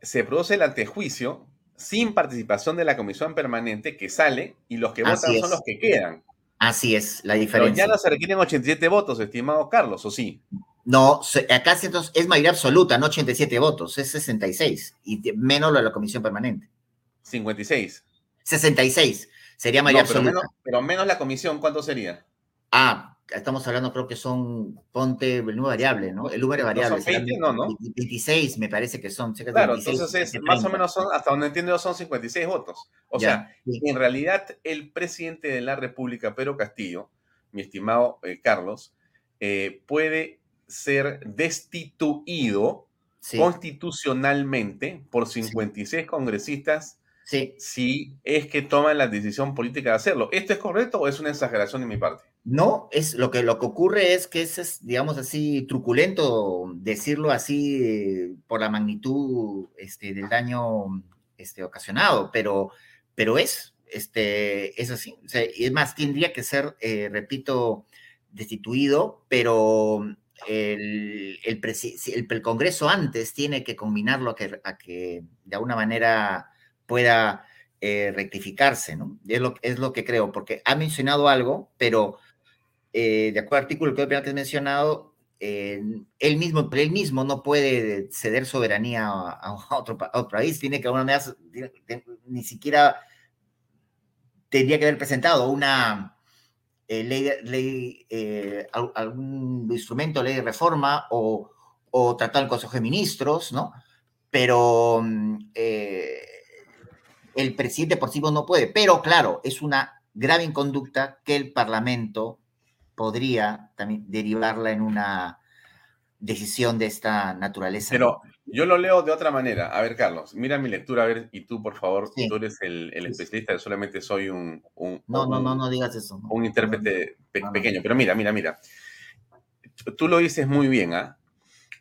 Se produce el antejuicio sin participación de la Comisión Permanente que sale y los que Así votan es. son los que quedan. Así es, la Pero diferencia. ya no se requieren 87 votos, estimado Carlos, ¿o sí? No, acá es mayoría absoluta, no 87 votos, es 66, y menos lo de la comisión permanente. 56. 66 sería mayoría No, pero, absoluta. menos, pero menos la comisión, ¿cuánto sería? Ah, estamos hablando, creo que son, ponte el número variable, ¿no? El número ¿No variable. son serán 20? No, ¿no? 26 me parece que son. cerca de Claro, 26, entonces es, 30. más o menos son, hasta donde entiendo, son 56 votos. O Ya, sea, sí. en realidad el presidente de la República, Pedro Castillo, mi estimado eh, Carlos, eh, puede ser destituido Sí, constitucionalmente por 56 congresistas sí. si es que toman la decisión política de hacerlo. ¿Esto es correcto o es una exageración de mi parte? No, es lo que, lo que ocurre es que es, es, digamos así, truculento decirlo así eh, por la magnitud este, del daño este, ocasionado, pero, pero es, este, es así. O sea, es más, tendría que ser, eh, repito, destituido, pero el, el, el- Congreso antes tiene que combinarlo a que, a que de alguna manera pueda eh, rectificarse, ¿no? Es lo, es lo que creo, porque ha mencionado algo, pero eh, de acuerdo al artículo que he mencionado, eh, él, mismo, él mismo no puede ceder soberanía a, otro, país, tiene que de alguna manera, ni siquiera tendría que haber presentado una eh, ley, ley eh, al- algún instrumento, ley de reforma o, o tratado en Consejo de Ministros, ¿no? Pero mm, eh, el presidente por sí mismo no puede. Pero claro, es una grave inconducta que el Parlamento podría también derivarla en una decisión de esta naturaleza. Pero yo lo leo de otra manera. A ver, Carlos, mira mi lectura, a ver, y tú, por favor, Sí. tú eres el, el especialista, yo solamente soy un, un, No, no, un- no, no digas eso. no. un intérprete pe- no, no. pequeño. Pero mira, mira, mira. Tú lo dices muy bien, ¿ah?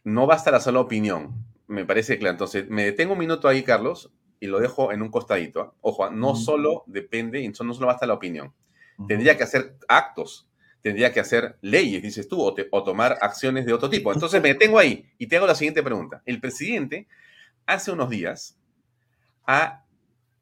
No basta la sola opinión. Me parece claro. Entonces, me detengo un minuto ahí, Carlos, y lo dejo en un costadito. ¿ah? Ojo, ¿ah? no Ujú. solo depende, no solo basta la opinión. Ujú. Tendría que hacer actos, tendría que hacer leyes, dices tú, o, te- o tomar acciones de otro tipo. Entonces, me detengo ahí y te hago la siguiente pregunta. El presidente, hace unos días, ha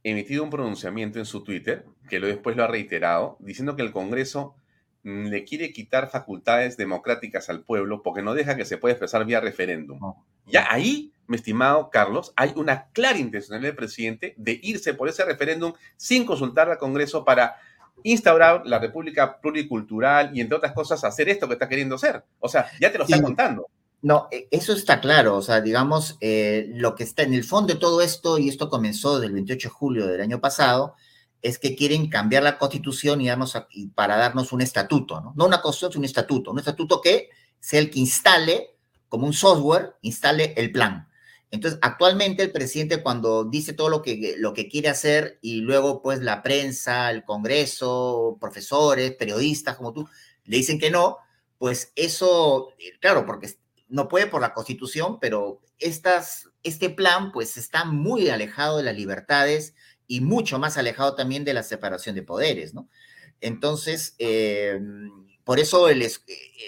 emitido un pronunciamiento en su Twitter, que lo después lo ha reiterado, diciendo que el Congreso le quiere quitar facultades democráticas al pueblo porque no deja que se pueda expresar vía referéndum. No. Ya ahí, mi estimado Carlos, hay una clara intención del presidente de irse por ese referéndum sin consultar al Congreso para instaurar la República Pluricultural y, entre otras cosas, hacer esto que está queriendo hacer. O sea, ya te lo está Sí. contando. No, e- eso está claro, o sea, digamos, eh, lo que está en el fondo de todo esto, y esto comenzó del 28 de julio del año pasado, es que quieren cambiar la constitución y, darnos a- y para darnos un estatuto, ¿no? No una constitución, un estatuto, un estatuto que sea el que instale, como un software, instale el plan. Entonces, actualmente el presidente cuando dice todo lo que, lo que quiere hacer y luego pues la prensa, el Congreso, profesores, periodistas como tú, le dicen que no, pues eso, eh, claro, porque no puede por la constitución, pero estas, este plan pues está muy alejado de las libertades y mucho más alejado también de la separación de poderes, ¿no? Entonces, eh, por eso eh,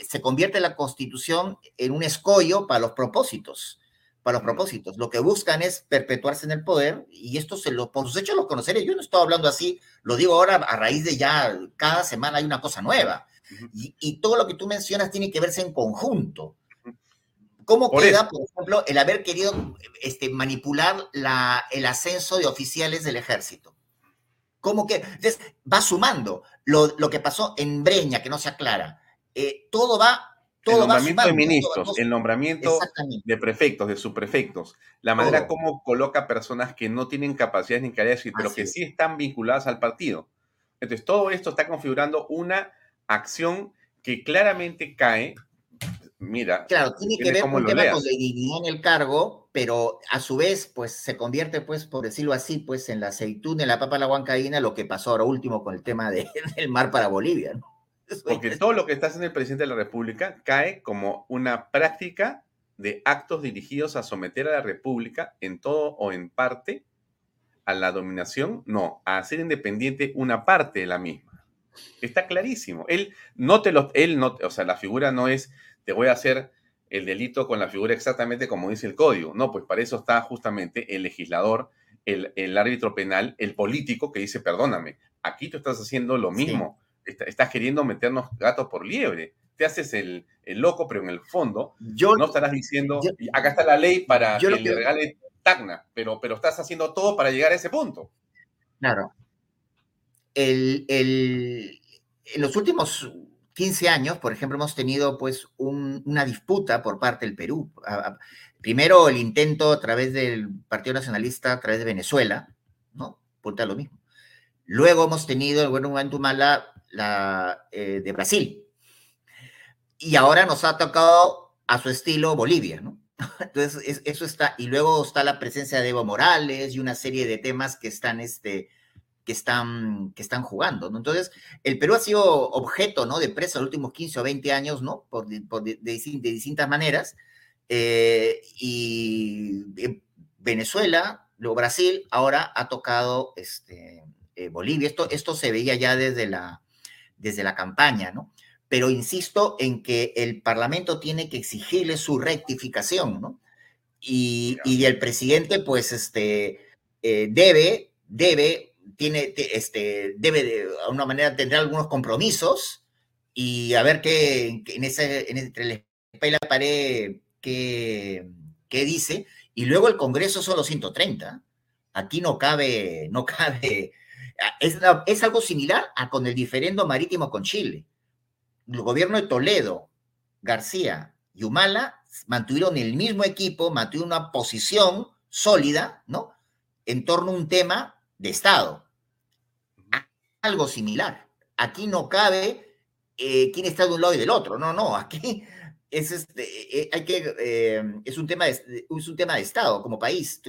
se convierte la constitución en un escollo para los propósitos, para los propósitos. Lo que buscan es perpetuarse en el poder y esto se lo, por sus hechos lo conoceré. Yo no estoy hablando así, lo digo ahora a raíz de ya cada semana hay una cosa nueva. Y, y todo lo que tú mencionas tiene que verse en conjunto. ¿Cómo Por queda, eso. por ejemplo, el haber querido este, manipular la, el ascenso de oficiales del ejército? ¿Cómo que? Entonces, va sumando lo, lo que pasó en Breña, que no se aclara. Eh, todo va, todo va nombramiento sumando. de ministros, todo- el nombramiento de prefectos, de subprefectos, la manera Todo. como coloca personas que no tienen capacidades ni calidades, pero Así que es. sí están vinculadas al partido. Entonces, todo esto está configurando una acción que claramente cae, mira, Claro, tiene que ver con un tema leas. con la dignidad en el cargo, pero a su vez, pues se convierte, pues, por decirlo así, pues en la aceituna, en la papa, la huancaína, lo que pasó ahora último con el tema de- [laughs] del mar para Bolivia, ¿no? [laughs] Porque todo lo que está haciendo el presidente de la República cae como una práctica de actos dirigidos a someter a la República en todo o en parte a la dominación, no, a hacer independiente una parte de la misma. Está clarísimo. Él no te lo, él no, o sea, la figura no es te voy a hacer el delito con la figura exactamente como dice el código. No, pues para eso está justamente el legislador, el, el árbitro penal, el político que dice, perdóname, aquí tú estás haciendo lo Sí. Está- estás queriendo meternos gato por liebre. Te haces el, el loco, pero en el fondo Yo, no estarás diciendo, yo- acá está la ley para yo que lo le que- regale Tacna, pero, pero estás haciendo todo para llegar a ese punto. Claro. El, el- en los últimos 15 años, por ejemplo, hemos tenido pues un- una disputa por parte del Perú. Primero el intento a través del Partido Nacionalista, a través de Venezuela, ¿no? Punta lo mismo. Luego hemos tenido el bueno Guantumala eh, de Brasil. Y ahora nos ha tocado a su estilo Bolivia, ¿no? [laughs] Entonces, es- eso está, y luego está la presencia de Evo Morales y una serie de temas que están, este, que están, que están jugando. Entonces, el Perú ha sido objeto, ¿no? De presa los últimos 15 o 20 años, ¿no? Por, de, distin- de distintas maneras. eh, y eh, Venezuela, luego Brasil, ahora ha tocado este, Bolivia. Esto, esto se veía ya desde la, desde la campaña, ¿no? Pero insisto en que el Parlamento tiene que exigirle su rectificación, ¿no? Y, y el presidente, pues, este, eh, debe, debe, tiene, te- este, debe de alguna manera tendrá algunos compromisos y a ver qué, en ese, en entre la espalda y la pared, qué, qué dice. Y luego el Congreso solo 130. Aquí no cabe, no cabe. Es, es algo similar a con el diferendo marítimo con Chile. El gobierno de Toledo, García y Humala mantuvieron el mismo equipo, mantuvieron una posición sólida, ¿no? En torno a un tema de Estado. Algo similar. Aquí no cabe eh, quién está de un lado y del otro. No, no, aquí es, este, eh, hay que, eh, es, un tema es un tema de Estado como país.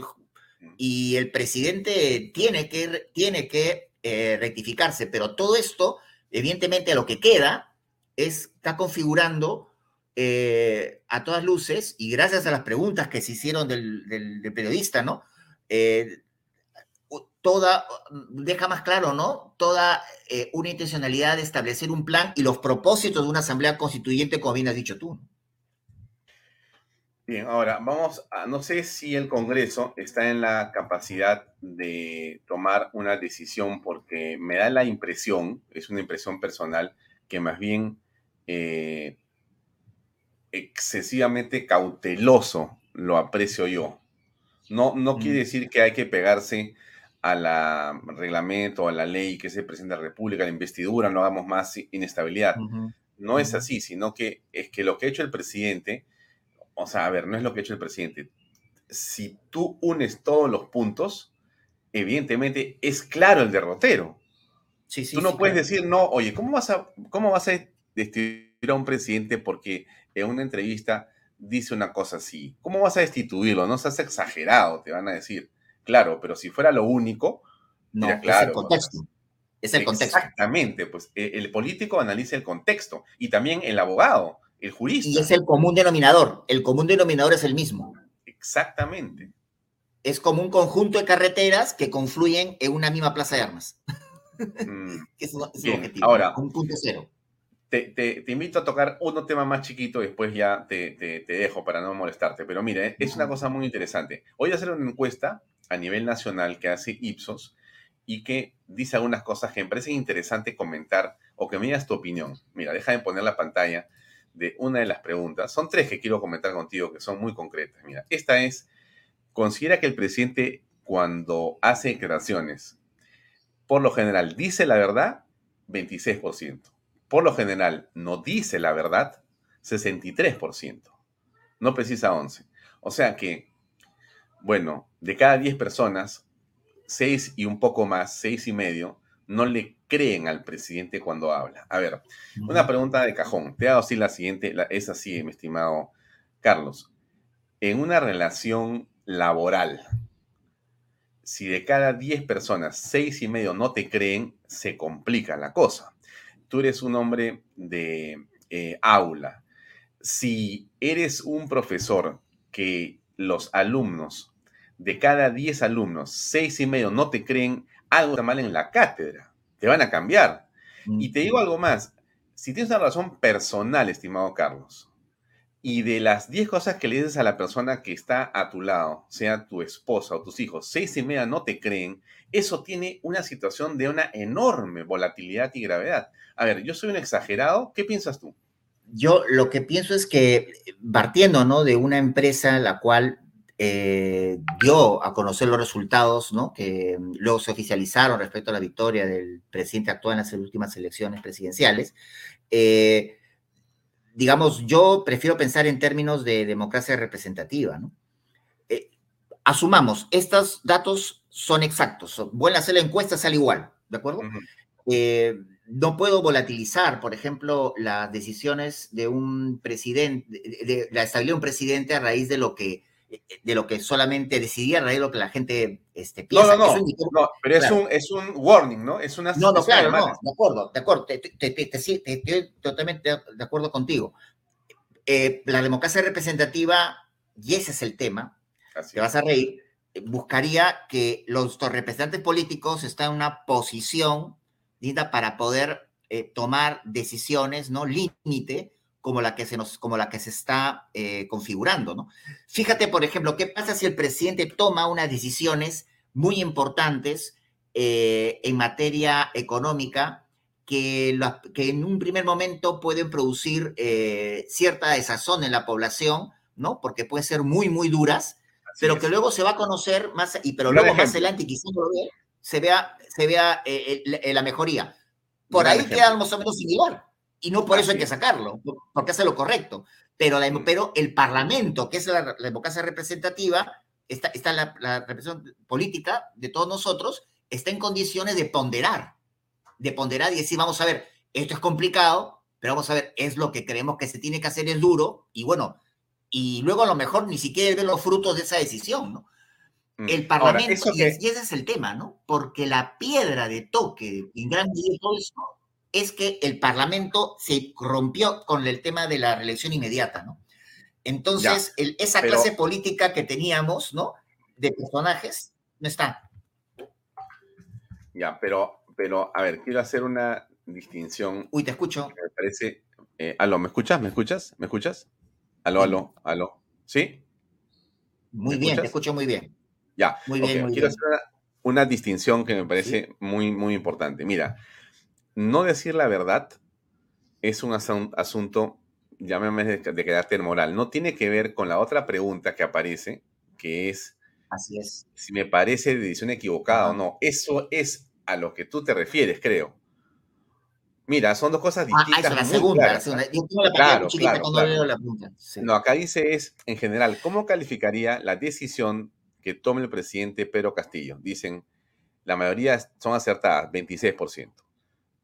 Y el presidente tiene que, tiene que eh, rectificarse, pero todo esto, evidentemente, lo que queda es, está configurando eh, a todas luces, y gracias a las preguntas que se hicieron del, periodista, ¿no? Eh, toda, deja más claro, ¿no? Toda una intencionalidad de establecer un plan y los propósitos de una asamblea constituyente, como bien has dicho tú. Bien, ahora vamos a, no sé si el Congreso está en la capacidad de tomar una decisión porque me da la impresión, es una impresión personal, que más bien eh, excesivamente cauteloso lo aprecio yo. No, no quiere decir que hay que pegarse al reglamento, a la ley que se presenta en la República, a la investidura, no hagamos más inestabilidad. No es así, sino que es que lo que ha hecho el presidente, o sea, a ver, no es lo que ha hecho el presidente. Si tú unes todos los puntos, evidentemente es claro el derrotero. Sí, sí, tú no sí, puedes claro. decir, no, oye, ¿cómo vas a, cómo vas a destituir a un presidente porque en una entrevista dice una cosa así? ¿Cómo vas a destituirlo? No seas exagerado, te van a decir. Claro, pero si fuera lo único, No, mira, es claro. el contexto. Es el contexto. Exactamente, pues eh, el político analiza el contexto y también el abogado, el jurista. Y es el común denominador. El común denominador es el mismo. Exactamente. Es como un conjunto de carreteras que confluyen en una misma plaza de armas. Mm, [laughs] Es, un- es objetivo. ahora- un punto cero. te, te- te invito a tocar otro tema más chiquito y después ya te, te- dejo para no molestarte. Pero mira, eh, es una cosa muy interesante. Voy a hacer una encuesta a nivel nacional que hace Ipsos y que dice algunas cosas que me parecen interesante comentar o que me digas tu opinión. Mira, déjame poner la pantalla de una de las preguntas. Son tres que quiero comentar contigo que son muy concretas. Mira, esta es, considera que el presidente cuando hace declaraciones, por lo general dice la verdad, 26%. Por lo general no dice la verdad, 63%. No precisa 11. O sea que, bueno, de cada 10 personas, 6 y un poco más, 6 y medio, no le creen al presidente cuando habla. A ver, una pregunta de cajón. Te hago así la siguiente, la- es así, mi estimado Carlos. En una relación laboral, si de cada 10 personas, 6 y medio no te creen, se complica la cosa. Tú eres un hombre de eh, aula. Si eres un profesor que los alumnos, de cada 10 alumnos, 6 y medio no te creen, algo está mal en la cátedra. Te van a cambiar. Y te digo algo más. Si tienes una razón personal, estimado Carlos, y de las 10 cosas que le dices a la persona que está a tu lado, sea tu esposa o tus hijos, 6 y media no te creen, eso tiene una situación de una enorme volatilidad y gravedad. A ver, yo soy un exagerado. ¿Qué piensas tú? Yo lo que pienso es que partiendo, ¿no? De una empresa la cual eh, dio a conocer los resultados, ¿no? Que mm, luego se oficializaron respecto a la victoria del presidente actual en las últimas elecciones presidenciales. eh, digamos, yo prefiero pensar en términos de democracia representativa, ¿no? Eh, asumamos, estos datos son exactos. Vuelven a hacer la encuesta, sale igual, ¿de acuerdo? Eh, no puedo volatilizar, por ejemplo, las decisiones de un presidente, de, de la estabilidad de un presidente a raíz de lo que de lo que solamente decidía de lo que la gente este, No, piensa. no, no, no, pero es, un, es un warning, ¿no? Es una No, no, claro, no, de acuerdo, de acuerdo, te, te- te- estoy totalmente de acuerdo contigo. Eh, la democracia representativa, y ese es el tema, te vas a reír, eh, buscaría que los representantes políticos estén en una posición linda para poder eh, tomar decisiones, ¿no? Límite, como la que se nos, como la que se está eh, configurando, ¿no? Fíjate, por ejemplo, qué pasa si el presidente toma unas decisiones muy importantes eh, en materia económica que, la- que en un primer momento pueden producir eh, cierta desazón en la población, ¿no? Porque pueden ser muy, muy duras, pero que luego se va a conocer más, y pero luego más adelante quizás lo vea, se vea, se vea eh, eh, la mejoría. Por Gran ahí ejemplo. queda más o menos similar. Y no por eso hay que sacarlo, porque hace lo correcto. Pero, la- pero el Parlamento, que es la, la democracia representativa, está, está la, la representación política de todos nosotros, está en condiciones de ponderar, de ponderar y decir, vamos a ver, esto es complicado, pero vamos a ver, es lo que creemos que se tiene que hacer, es duro, y bueno, y luego a lo mejor ni siquiera ver los frutos de esa decisión, ¿no? Mm. El Ahora, Parlamento, eso y, que- es- y ese es el tema, ¿no? Porque la piedra de toque en gran medida todo esto es que el Parlamento se rompió con el tema de la reelección inmediata, ¿no? Entonces, el- esa pero- clase política que teníamos, ¿no? De personajes, no está. Ya, pero, pero, a ver, quiero hacer una distinción Uy, te escucho. me parece. Eh, aló, ¿me escuchas? ¿Me escuchas? ¿Me escuchas? Aló, aló, aló. ¿Sí? Muy ¿Me bien, te escucho muy bien. Ya. Muy bien, ok, muy quiero bien. hacer una, una distinción que me parece muy, muy importante. Mira, no decir la verdad es un asun- asunto, llámame de, carácter moral. No tiene que ver con la otra pregunta que aparece, que es Así es. si me parece de decisión equivocada o no. Eso es a lo que tú te refieres, creo. Mira, son dos cosas Ah, distintas. la muy segunda. la segunda. ¿ah? Yo tengo la pantalla Claro, claro, cuando claro. leo la pregunta. Sí. No, acá dice es, en general, ¿cómo calificaría la decisión que tome el presidente Pedro Castillo? Dicen, la mayoría son acertadas, 26%.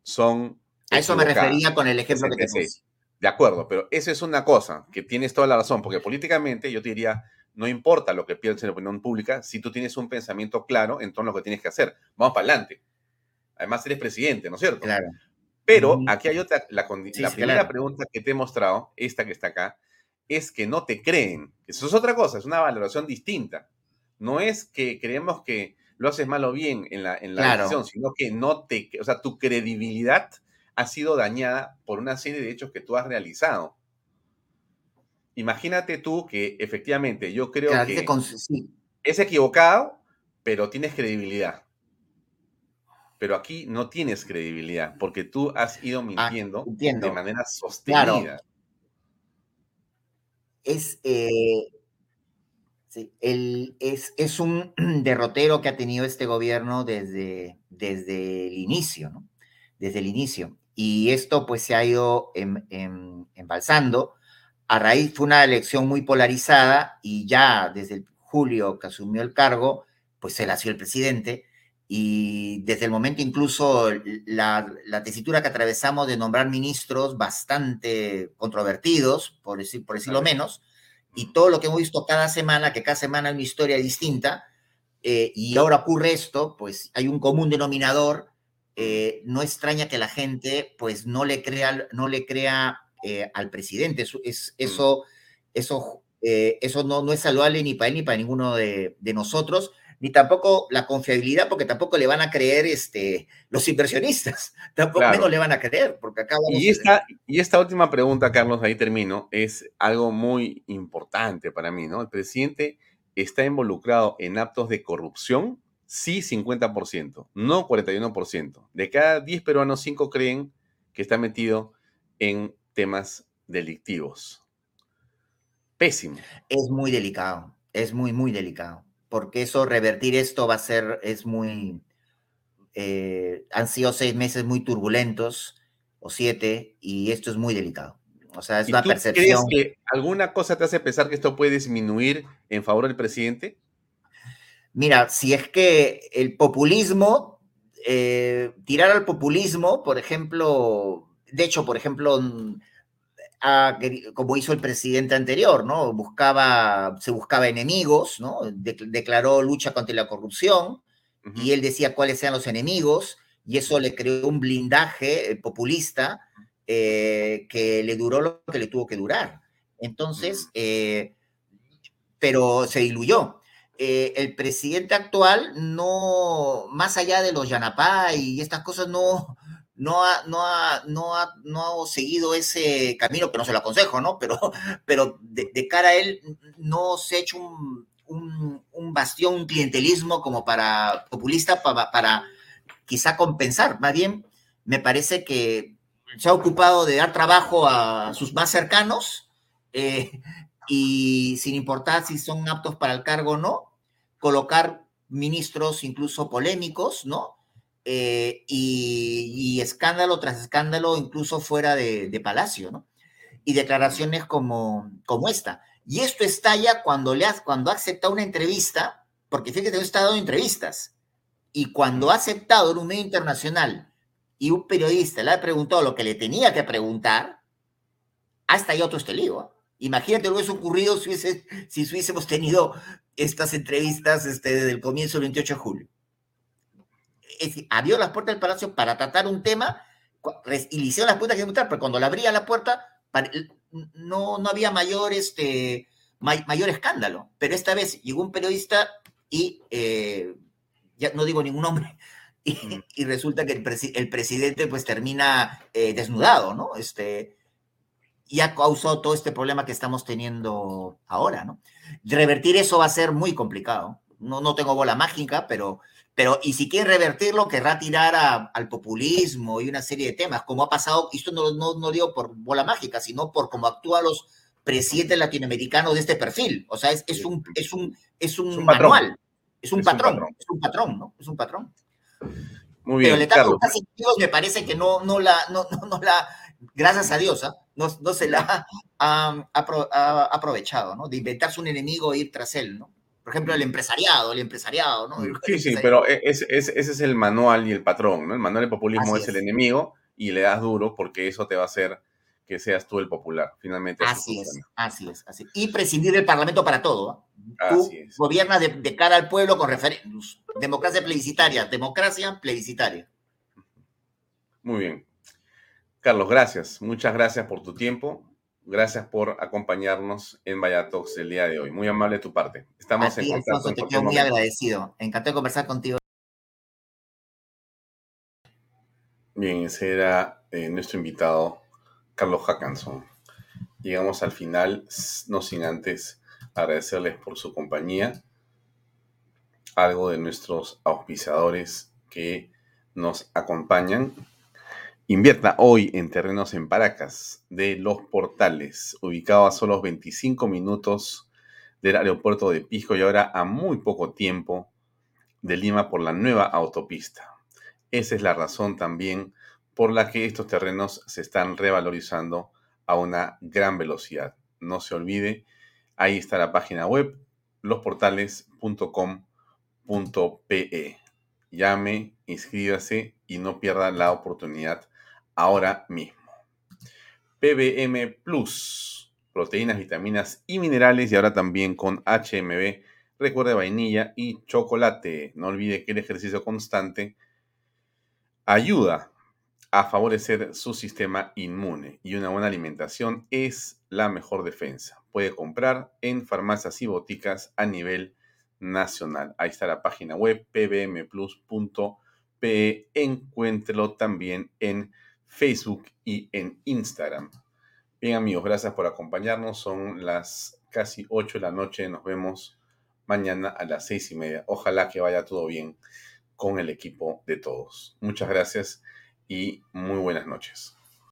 Son A eso me refería con el ejemplo que te 66. puse. De acuerdo, pero eso es una cosa, que tienes toda la razón, porque políticamente yo te diría, no importa lo que pienses en la opinión pública, si tú tienes un pensamiento claro en torno a lo que tienes que hacer. Vamos para adelante. Además, eres presidente, ¿no es cierto? Claro. Pero aquí hay otra, la, Sí, la sí, primera claro. pregunta que te he mostrado, esta que está acá, es que no te creen. Eso es otra cosa, es una valoración distinta. No es que creemos que lo haces mal o bien en la, en la Claro. decisión, sino que no te, o sea, tu credibilidad ha sido dañada por una serie de hechos que tú has realizado. Imagínate tú que efectivamente yo creo Claro, que sí, es equivocado, pero tienes credibilidad. Pero aquí no tienes credibilidad, porque tú has ido mintiendo Ah, entiendo. de manera sostenida. es, eh, sí, el- es, es un [clears throat] derrotero que ha tenido este gobierno desde, desde el inicio, ¿no? Desde el inicio. Y esto pues se ha ido em- em- embalsando. A raíz fue una elección muy polarizada y ya desde el julio que asumió el cargo, pues se la el presidente. Y desde el momento incluso la, la tesitura que atravesamos de nombrar ministros bastante controvertidos, por, decir, por decirlo menos, y todo lo que hemos visto cada semana, que cada semana hay una historia distinta, eh, y ahora ocurre esto, pues hay un común denominador, eh, no extraña que la gente pues no le crea, no le crea eh, al presidente, eso, es, eso, eso, eso no, no es saludable ni para él ni para ninguno de, de nosotros, ni tampoco la confiabilidad, porque tampoco le van a creer este, los inversionistas, [laughs] tampoco Claro. menos le van a creer, porque acá vamos Y esta, y esta última pregunta, Carlos, ahí termino, es algo muy importante para mí, ¿no? ¿El presidente está involucrado en actos de corrupción? Sí, 50%, no 41%. De cada 10 peruanos, 5 creen que está metido en temas delictivos. Pésimo. es muy delicado, es muy, muy delicado, porque eso, revertir esto va a ser, es muy, eh, han sido seis meses muy turbulentos, o siete, y esto es muy delicado. O sea, es ¿Y una tú percepción. crees que alguna cosa te hace pensar que esto puede disminuir en favor del presidente? Mira, si es que el populismo, eh, tirar al populismo, por ejemplo, de hecho, por ejemplo, como hizo el presidente anterior, ¿no? Buscaba, se buscaba enemigos, ¿no? De- declaró lucha contra la corrupción y él decía cuáles eran los enemigos y eso le creó un blindaje eh, populista eh, que le duró lo que le tuvo que durar. Entonces, eh, pero se diluyó. Eh, el presidente actual no, más allá de los Yanapá y estas cosas, no, no, ha, no, ha, no, ha, no ha seguido ese camino, que no se lo aconsejo, ¿no? Pero, [laughs] pero de, cara a él no se ha hecho un, un, un bastión, un clientelismo como para populista para, para quizá compensar. Más bien, me parece que se ha ocupado de dar trabajo a sus más cercanos eh, y sin importar si son aptos para el cargo o no, colocar ministros incluso polémicos, ¿no? Eh, y, escándalo tras escándalo, incluso fuera de, Palacio, ¿no? Y declaraciones como, como esta. Y esto estalla cuando, le ha, cuando ha aceptado una entrevista, porque fíjate, he estado en entrevistas, y cuando ha aceptado en un medio internacional y un periodista le ha preguntado lo que le tenía que preguntar, ahí otro este lío. Imagínate lo que hubiese ocurrido si, si hubiésemos tenido estas entrevistas este, desde el comienzo del 28 de julio abrió las puertas del palacio para tratar un tema y le hicieron las puertas que pero cuando le abría la puerta no, no había mayor, este, mayor escándalo. Pero esta vez llegó un periodista y, eh, ya no digo ningún nombre, [laughs] y, resulta que el, presidente pues termina eh, desnudado, ¿no? Este, y ha causado todo este problema que estamos teniendo ahora, ¿no? Revertir eso va a ser muy complicado. No, no tengo bola mágica, pero pero, y si quiere revertirlo, querrá tirar al populismo y una serie de temas, como ha pasado, y esto no, no, no digo por bola mágica, sino por cómo actúan los presidentes latinoamericanos de este perfil. O sea, es, es un, es un, es un, manual, es un, patrón, es un patrón, ¿no? Es un patrón. Muy bien, Pero le me parece que no, no la, no, no, la, gracias a Dios, ¿ah? no, no, se la ha, aprovechado, ¿no? De inventarse un enemigo e ir tras él, ¿no? Por ejemplo, el empresariado, el empresariado, ¿no? Sí, sí, pero e, ese es el manual y el patrón, ¿no? El manual del populismo es, el enemigo y le das duro porque eso te va a hacer que seas tú el popular, finalmente. Así es, así es, así Y prescindir del Parlamento para todo. Tú gobiernas de, cara al pueblo con referéndums. Democracia plebiscitaria, democracia plebiscitaria. Muy bien. Carlos, gracias. Muchas gracias por tu tiempo. Gracias por acompañarnos en Vallatox el día de hoy. Muy amable de tu parte. Estamos en contacto. te quedo muy agradecido. Encantado de conversar contigo. Bien, ese era eh, nuestro invitado, Carlos Hackanson. Llegamos al final, no sin antes agradecerles por su compañía, algo de nuestros auspiciadores que nos acompañan Invierta hoy en terrenos en Paracas de Los Portales, ubicado a solo 25 minutos del aeropuerto de Pisco y ahora a muy poco tiempo de Lima por la nueva autopista. Esa es la razón también por la que estos terrenos se están revalorizando a una gran velocidad. No se olvide, ahí está la página web losportales.com.pe. Llame, inscríbase y no pierda la oportunidad ahora mismo. PBM Plus, proteínas, vitaminas y minerales y ahora también con HMB, recuerde vainilla y chocolate. No olvide que el ejercicio constante ayuda a favorecer su sistema inmune y una buena alimentación es la mejor defensa. Puede comprar en farmacias y boticas a nivel nacional. Ahí está la página web pbmplus.pe. Encuéntrelo también en Facebook y en Instagram. Bien amigos, gracias por acompañarnos. Son las casi 8 de la noche. Nos vemos mañana a las seis y media. Ojalá que vaya todo bien con el equipo de todos. Muchas gracias y muy buenas noches.